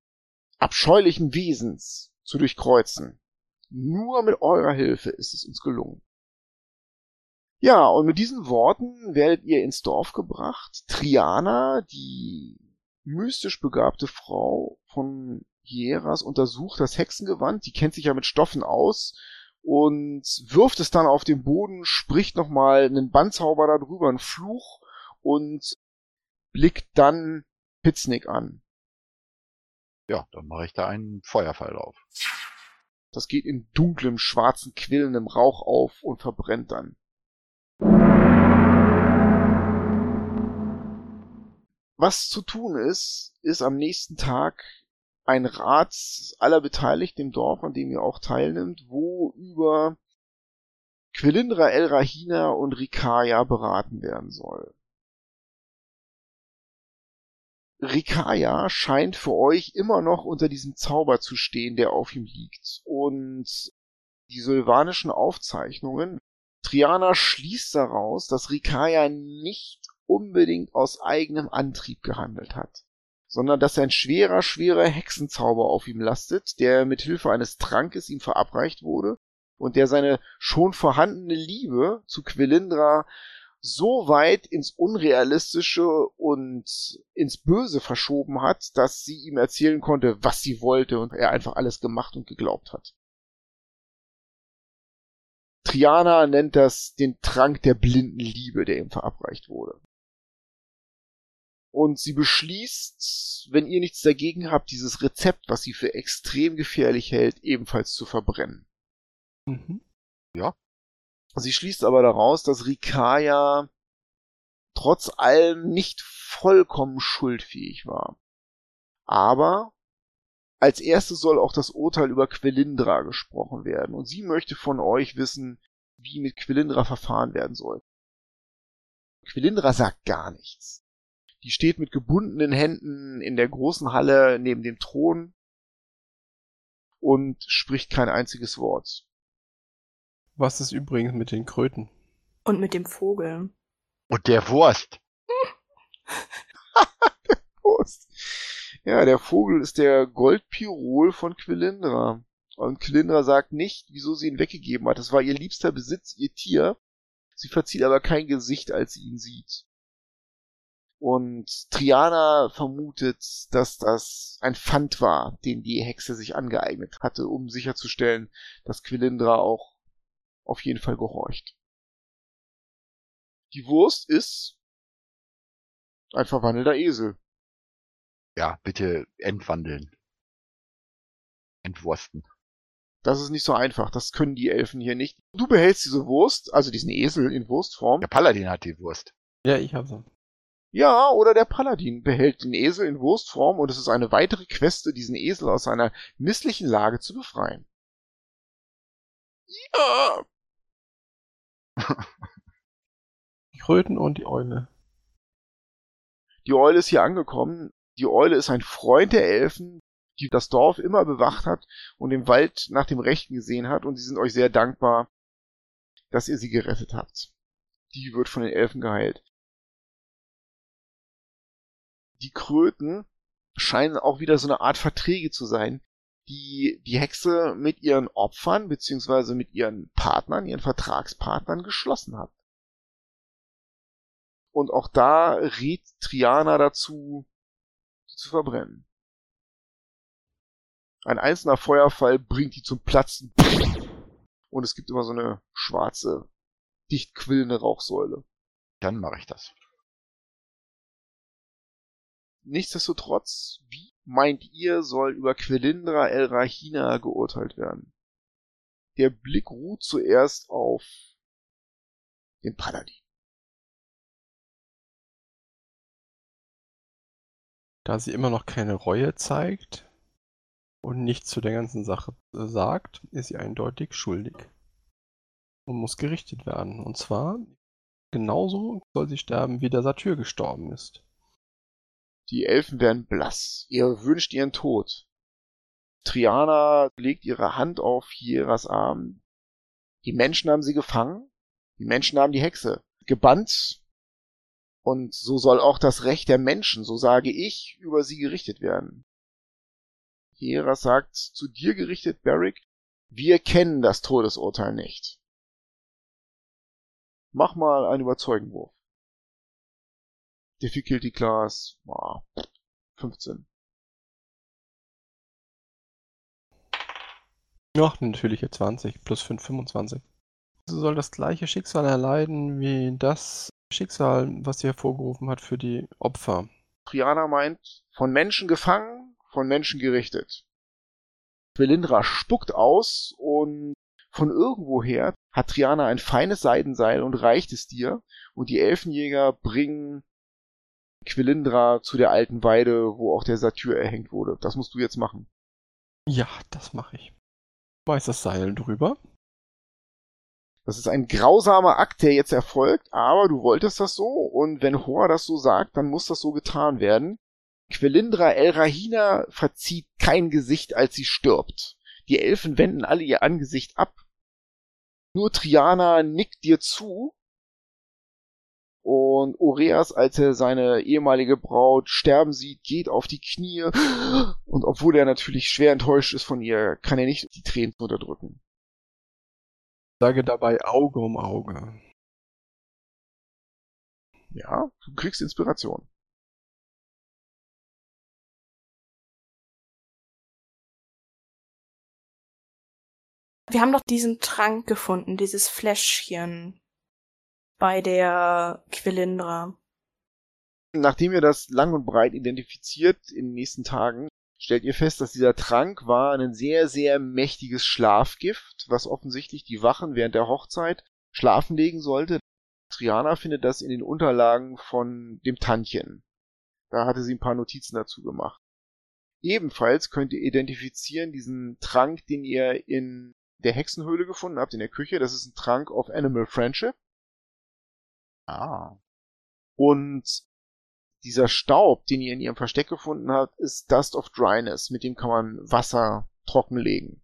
Speaker 2: abscheulichen Wesens zu durchkreuzen. Nur mit eurer Hilfe ist es uns gelungen. Ja, und mit diesen Worten werdet ihr ins Dorf gebracht. Triana, die mystisch begabte Frau von Hieras, untersucht das Hexengewand. Die kennt sich ja mit Stoffen aus und wirft es dann auf den Boden, spricht nochmal einen Bandzauber darüber, einen Fluch und blickt dann Pitznick an.
Speaker 3: Ja, dann mache ich da einen Feuerfall drauf.
Speaker 2: Das geht in dunklem, schwarzen, quillendem Rauch auf und verbrennt dann. Was zu tun ist, ist am nächsten Tag ein Rat aller Beteiligten im Dorf, an dem ihr auch teilnimmt, wo über Quelindra El Rahina und Rikaya beraten werden soll. Rikaya scheint für euch immer noch unter diesem Zauber zu stehen, der auf ihm liegt. Und die sylvanischen Aufzeichnungen, Triana schließt daraus, dass Rikaya nicht unbedingt aus eigenem Antrieb gehandelt hat, sondern dass ein schwerer, schwerer Hexenzauber auf ihm lastet, der mit Hilfe eines Trankes ihm verabreicht wurde und der seine schon vorhandene Liebe zu Quelindra so weit ins Unrealistische und ins Böse verschoben hat, dass sie ihm erzählen konnte, was sie wollte und er einfach alles gemacht und geglaubt hat. Triana nennt das den Trank der blinden Liebe, der ihm verabreicht wurde. Und sie beschließt, wenn ihr nichts dagegen habt, dieses Rezept, was sie für extrem gefährlich hält, ebenfalls zu verbrennen.
Speaker 5: Mhm.
Speaker 2: Sie schließt aber daraus, dass Rikaya trotz allem nicht vollkommen schuldfähig war. Aber als erstes soll auch das Urteil über Quelindra gesprochen werden. Und sie möchte von euch wissen, wie mit Quelindra verfahren werden soll. Quelindra sagt gar nichts. Die steht mit gebundenen Händen in der großen Halle neben dem Thron und spricht kein einziges Wort.
Speaker 5: Was ist übrigens mit den Kröten?
Speaker 6: Und mit dem Vogel.
Speaker 3: Und der Wurst.
Speaker 2: Prost. Ja, der Vogel ist der Goldpirol von Quelindra. Und Quelindra sagt nicht, wieso sie ihn weggegeben hat. Das war ihr liebster Besitz, ihr Tier. Sie verzieht aber kein Gesicht, als sie ihn sieht. Und Triana vermutet, dass das ein Pfand war, den die Hexe sich angeeignet hatte, um sicherzustellen, dass Quelindra auch auf jeden Fall gehorcht. Die Wurst ist ein verwandelter Esel.
Speaker 3: Ja, bitte entwandeln. Entwursten.
Speaker 2: Das ist nicht so einfach. Das können die Elfen hier nicht. Du behältst diese Wurst, also diesen Esel in Wurstform.
Speaker 3: Der Paladin hat die Wurst.
Speaker 5: Ja, ich habe sie.
Speaker 2: Ja, oder der Paladin behält den Esel in Wurstform und es ist eine weitere Queste, diesen Esel aus seiner misslichen Lage zu befreien. Ja.
Speaker 5: Die Kröten und die Eule.
Speaker 2: Die Eule ist hier angekommen. Die Eule ist ein Freund der Elfen, die das Dorf immer bewacht hat und im Wald nach dem Rechten gesehen hat und sie sind euch sehr dankbar, dass ihr sie gerettet habt. Die wird von den Elfen geheilt. Die Kröten scheinen auch wieder so eine Art Verträge zu sein, die die Hexe mit ihren Opfern beziehungsweise mit ihren Partnern, ihren Vertragspartnern geschlossen hat. Und auch da rät Triana dazu, sie zu verbrennen. Ein einzelner Feuerfall bringt die zum Platzen. Und es gibt immer so eine schwarze, dicht quillende Rauchsäule.
Speaker 3: Dann mache ich das.
Speaker 2: Nichtsdestotrotz, wie meint ihr, soll über Quelindra El Rahina geurteilt werden? Der Blick ruht zuerst auf den Paladin.
Speaker 5: Da sie immer noch keine Reue zeigt und nichts zu der ganzen Sache sagt, ist sie eindeutig schuldig und muss gerichtet werden. Und zwar genauso soll sie sterben, wie der Satyr gestorben ist.
Speaker 2: Die Elfen werden blass. Ihr wünscht ihren Tod. Triana legt ihre Hand auf Hieras Arm. Die Menschen haben sie gefangen. Die Menschen haben die Hexe gebannt. Und so soll auch das Recht der Menschen, so sage ich, über sie gerichtet werden. Hieras sagt zu dir gerichtet, Barrick, wir kennen das Todesurteil nicht. Mach mal einen Überzeugenwurf. Difficulty Class ah, 15.
Speaker 5: Ja, natürliche 20 plus 5, 25. Sie soll das gleiche Schicksal erleiden wie das Schicksal, was sie hervorgerufen hat für die Opfer.
Speaker 2: Triana meint, von Menschen gefangen, von Menschen gerichtet. Belindra spuckt aus und von irgendwoher hat Triana ein feines Seidenseil und reicht es dir und die Elfenjäger bringen Quelindra zu der alten Weide, wo auch der Satyr erhängt wurde. Das musst du jetzt machen.
Speaker 5: Ja, das mache ich. Weiß das Seil drüber.
Speaker 2: Das ist ein grausamer Akt, der jetzt erfolgt, aber du wolltest das so und wenn Hor das so sagt, dann muss das so getan werden. Quelindra El Rahina verzieht kein Gesicht, als sie stirbt. Die Elfen wenden alle ihr Angesicht ab. Nur Triana nickt dir zu und Oreas, als er seine ehemalige Braut sterben sieht, geht auf die Knie. Und obwohl er natürlich schwer enttäuscht ist von ihr, kann er nicht die Tränen unterdrücken.
Speaker 5: Sage dabei Auge um Auge.
Speaker 2: Ja, du kriegst Inspiration.
Speaker 6: Wir haben doch diesen Trank gefunden, dieses Fläschchen bei der Quilindra.
Speaker 2: Nachdem ihr das lang und breit identifiziert in den nächsten Tagen, stellt ihr fest, dass dieser Trank war ein sehr, sehr mächtiges Schlafgift, was offensichtlich die Wachen während der Hochzeit schlafen legen sollte. Triana findet das in den Unterlagen von dem Tantchen. Da hatte sie ein paar Notizen dazu gemacht. Ebenfalls könnt ihr identifizieren diesen Trank, den ihr in der Hexenhöhle gefunden habt, in der Küche. Das ist ein Trank of Animal Friendship.
Speaker 3: Ah.
Speaker 2: Und dieser Staub, den ihr in ihrem Versteck gefunden habt, ist Dust of Dryness. Mit dem kann man Wasser trockenlegen.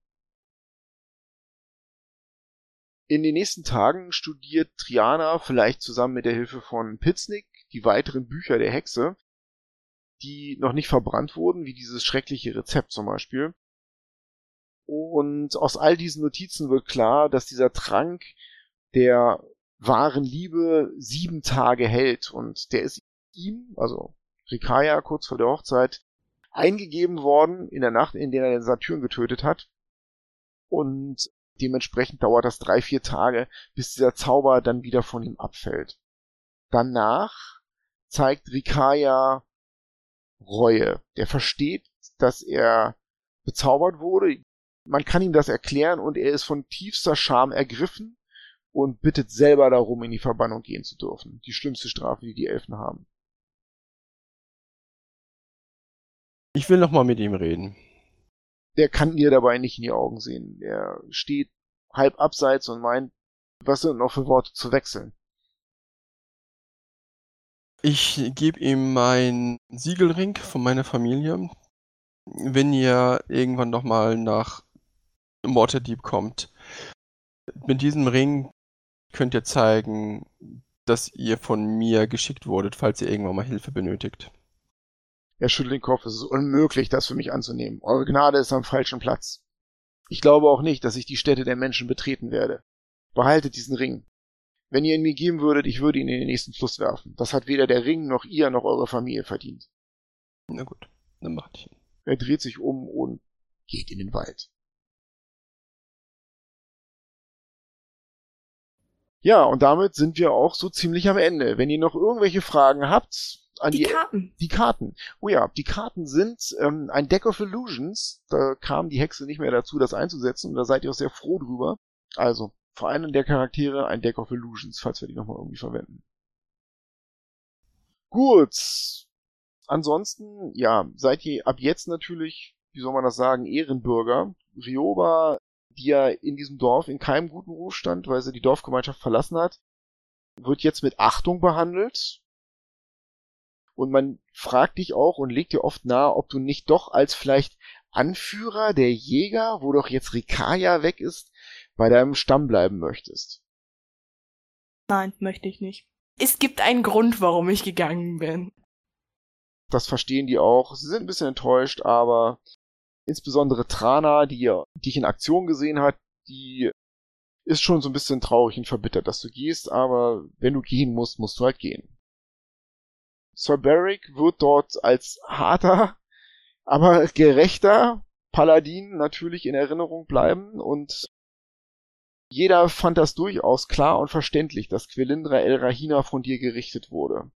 Speaker 2: In den nächsten Tagen studiert Triana vielleicht zusammen mit der Hilfe von Piznik die weiteren Bücher der Hexe, die noch nicht verbrannt wurden, wie dieses schreckliche Rezept zum Beispiel. Und aus all diesen Notizen wird klar, dass dieser Trank der wahren Liebe sieben Tage hält und der ist ihm, also Rikaya kurz vor der Hochzeit, eingegeben worden in der Nacht, in der er den Saturn getötet hat. Und dementsprechend dauert das drei, vier Tage, bis dieser Zauber dann wieder von ihm abfällt. Danach zeigt Rikaya Reue. Der versteht, dass er bezaubert wurde. Man kann ihm das erklären und er ist von tiefster Scham ergriffen und bittet selber darum, in die Verbannung gehen zu dürfen. Die schlimmste Strafe, die die Elfen haben.
Speaker 5: Ich will noch mal mit ihm reden.
Speaker 2: Der kann dir dabei nicht in die Augen sehen. Er steht halb abseits und meint, was sind noch für Worte zu wechseln.
Speaker 5: Ich gebe ihm meinen Siegelring von meiner Familie. Wenn ihr irgendwann noch mal nach Waterdeep kommt, mit diesem Ring könnt ihr zeigen, dass ihr von mir geschickt wurdet, falls ihr irgendwann mal Hilfe benötigt.
Speaker 2: Er schüttelt den Kopf. Es ist unmöglich, das für mich anzunehmen. Eure Gnade ist am falschen Platz. Ich glaube auch nicht, dass ich die Städte der Menschen betreten werde. Behaltet diesen Ring. Wenn ihr ihn mir geben würdet, ich würde ihn in den nächsten Fluss werfen. Das hat weder der Ring noch ihr noch eure Familie verdient.
Speaker 5: Na gut, dann macht ich ihn.
Speaker 2: Er dreht sich um und geht in den Wald. Ja, und damit sind wir auch so ziemlich am Ende. Wenn ihr noch irgendwelche Fragen habt, an
Speaker 6: Die
Speaker 2: die,
Speaker 6: Karten.
Speaker 2: die Karten. Oh ja, die Karten sind ähm, ein Deck of Illusions. Da kam die Hexe nicht mehr dazu, das einzusetzen. Und da seid ihr auch sehr froh drüber. Also, für einen der Charaktere ein Deck of Illusions, falls wir die nochmal irgendwie verwenden. Gut. Ansonsten, ja, seid ihr ab jetzt natürlich, wie soll man das sagen, Ehrenbürger. Rioba, die ja in diesem Dorf in keinem guten Ruf stand, weil sie die Dorfgemeinschaft verlassen hat, wird jetzt mit Achtung behandelt. Und man fragt dich auch und legt dir oft nahe, ob du nicht doch als vielleicht Anführer der Jäger, wo doch jetzt Rikaya weg ist, bei deinem Stamm bleiben möchtest.
Speaker 6: Nein, möchte ich nicht. Es gibt einen Grund, warum ich gegangen bin.
Speaker 2: Das verstehen die auch. Sie sind ein bisschen enttäuscht, aber insbesondere Trana, die ja dich in Aktion gesehen hat, die ist schon so ein bisschen traurig und verbittert, dass du gehst, aber wenn du gehen musst, musst du halt gehen. Sir Beric wird dort als harter, aber gerechter Paladin natürlich in Erinnerung bleiben und jeder fand das durchaus klar und verständlich, dass Quelindra El Rahina von dir gerichtet wurde.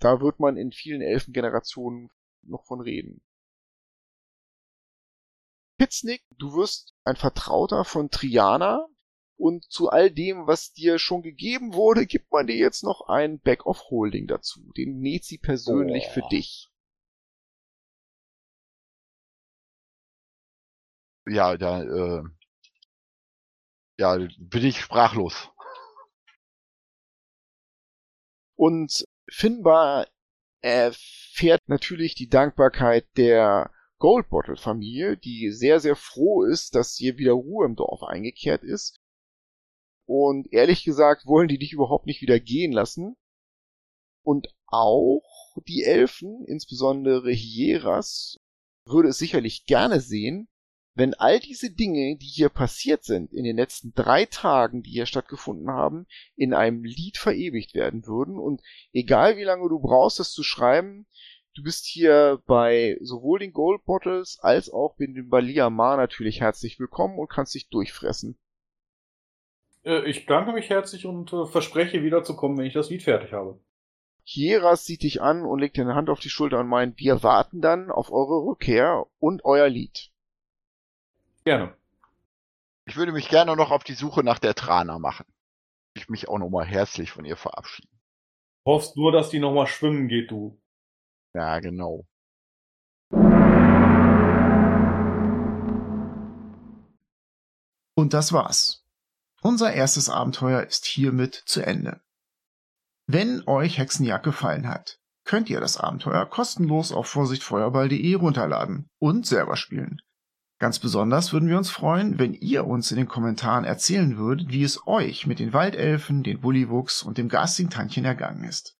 Speaker 2: Da wird man in vielen Elfengenerationen noch von reden. Piznik, du wirst ein Vertrauter von Triana und zu all dem, was dir schon gegeben wurde, gibt man dir jetzt noch ein Back of Holding dazu. Den näht sie persönlich
Speaker 3: Oh.
Speaker 2: für dich.
Speaker 3: Ja, da, äh, ja, bin ich sprachlos.
Speaker 2: Und Finbar erfährt natürlich die Dankbarkeit der Goldbottle-Familie, die sehr, sehr froh ist, dass hier wieder Ruhe im Dorf eingekehrt ist. Und ehrlich gesagt wollen die dich überhaupt nicht wieder gehen lassen. Und auch die Elfen, insbesondere Hieras, würde es sicherlich gerne sehen, wenn all diese Dinge, die hier passiert sind in den letzten drei Tagen, die hier stattgefunden haben, in einem Lied verewigt werden würden. Und egal wie lange du brauchst, das zu schreiben,
Speaker 8: Du bist hier bei sowohl den Gold Bottles als auch bei dem Balia Mar natürlich herzlich willkommen und kannst dich durchfressen.
Speaker 4: Äh, ich danke mich herzlich und äh, verspreche wiederzukommen, wenn ich das Lied fertig habe.
Speaker 8: Hieras sieht dich an und legt dir eine Hand auf die Schulter und meint, wir warten dann auf eure Rückkehr und euer Lied.
Speaker 4: Gerne.
Speaker 3: Ich würde mich gerne noch auf die Suche nach der Trana machen. Ich mich auch nochmal herzlich von ihr verabschieden.
Speaker 4: Hoffst nur, dass die nochmal schwimmen geht, du.
Speaker 3: Ja, genau.
Speaker 2: Und das war's. Unser erstes Abenteuer ist hiermit zu Ende. Wenn euch Hexenjagd gefallen hat, könnt ihr das Abenteuer kostenlos auf vorsichtfeuerball.de runterladen und selber spielen. Ganz besonders würden wir uns freuen, wenn ihr uns in den Kommentaren erzählen würdet, wie es euch mit den Waldelfen, den Bullywuchs und dem garstigen Tantchen ergangen ist.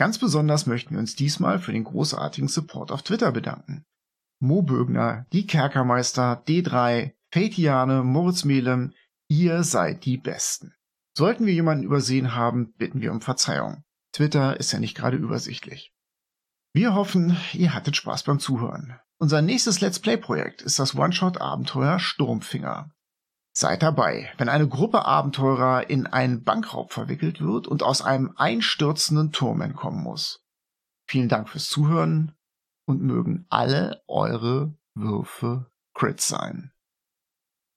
Speaker 2: Ganz besonders möchten wir uns diesmal für den großartigen Support auf Twitter bedanken. Mo Bögner, die Kerkermeister, D3, Fatiane, Moritz Melem, ihr seid die Besten. Sollten wir jemanden übersehen haben, bitten wir um Verzeihung. Twitter ist ja nicht gerade übersichtlich. Wir hoffen, ihr hattet Spaß beim Zuhören. Unser nächstes Let's Play-Projekt ist das One-Shot-Abenteuer Sturmfinger. Seid dabei, wenn eine Gruppe Abenteurer in einen Bankraub verwickelt wird und aus einem einstürzenden Turm entkommen muss. Vielen Dank fürs Zuhören und mögen alle eure Würfe Crit sein.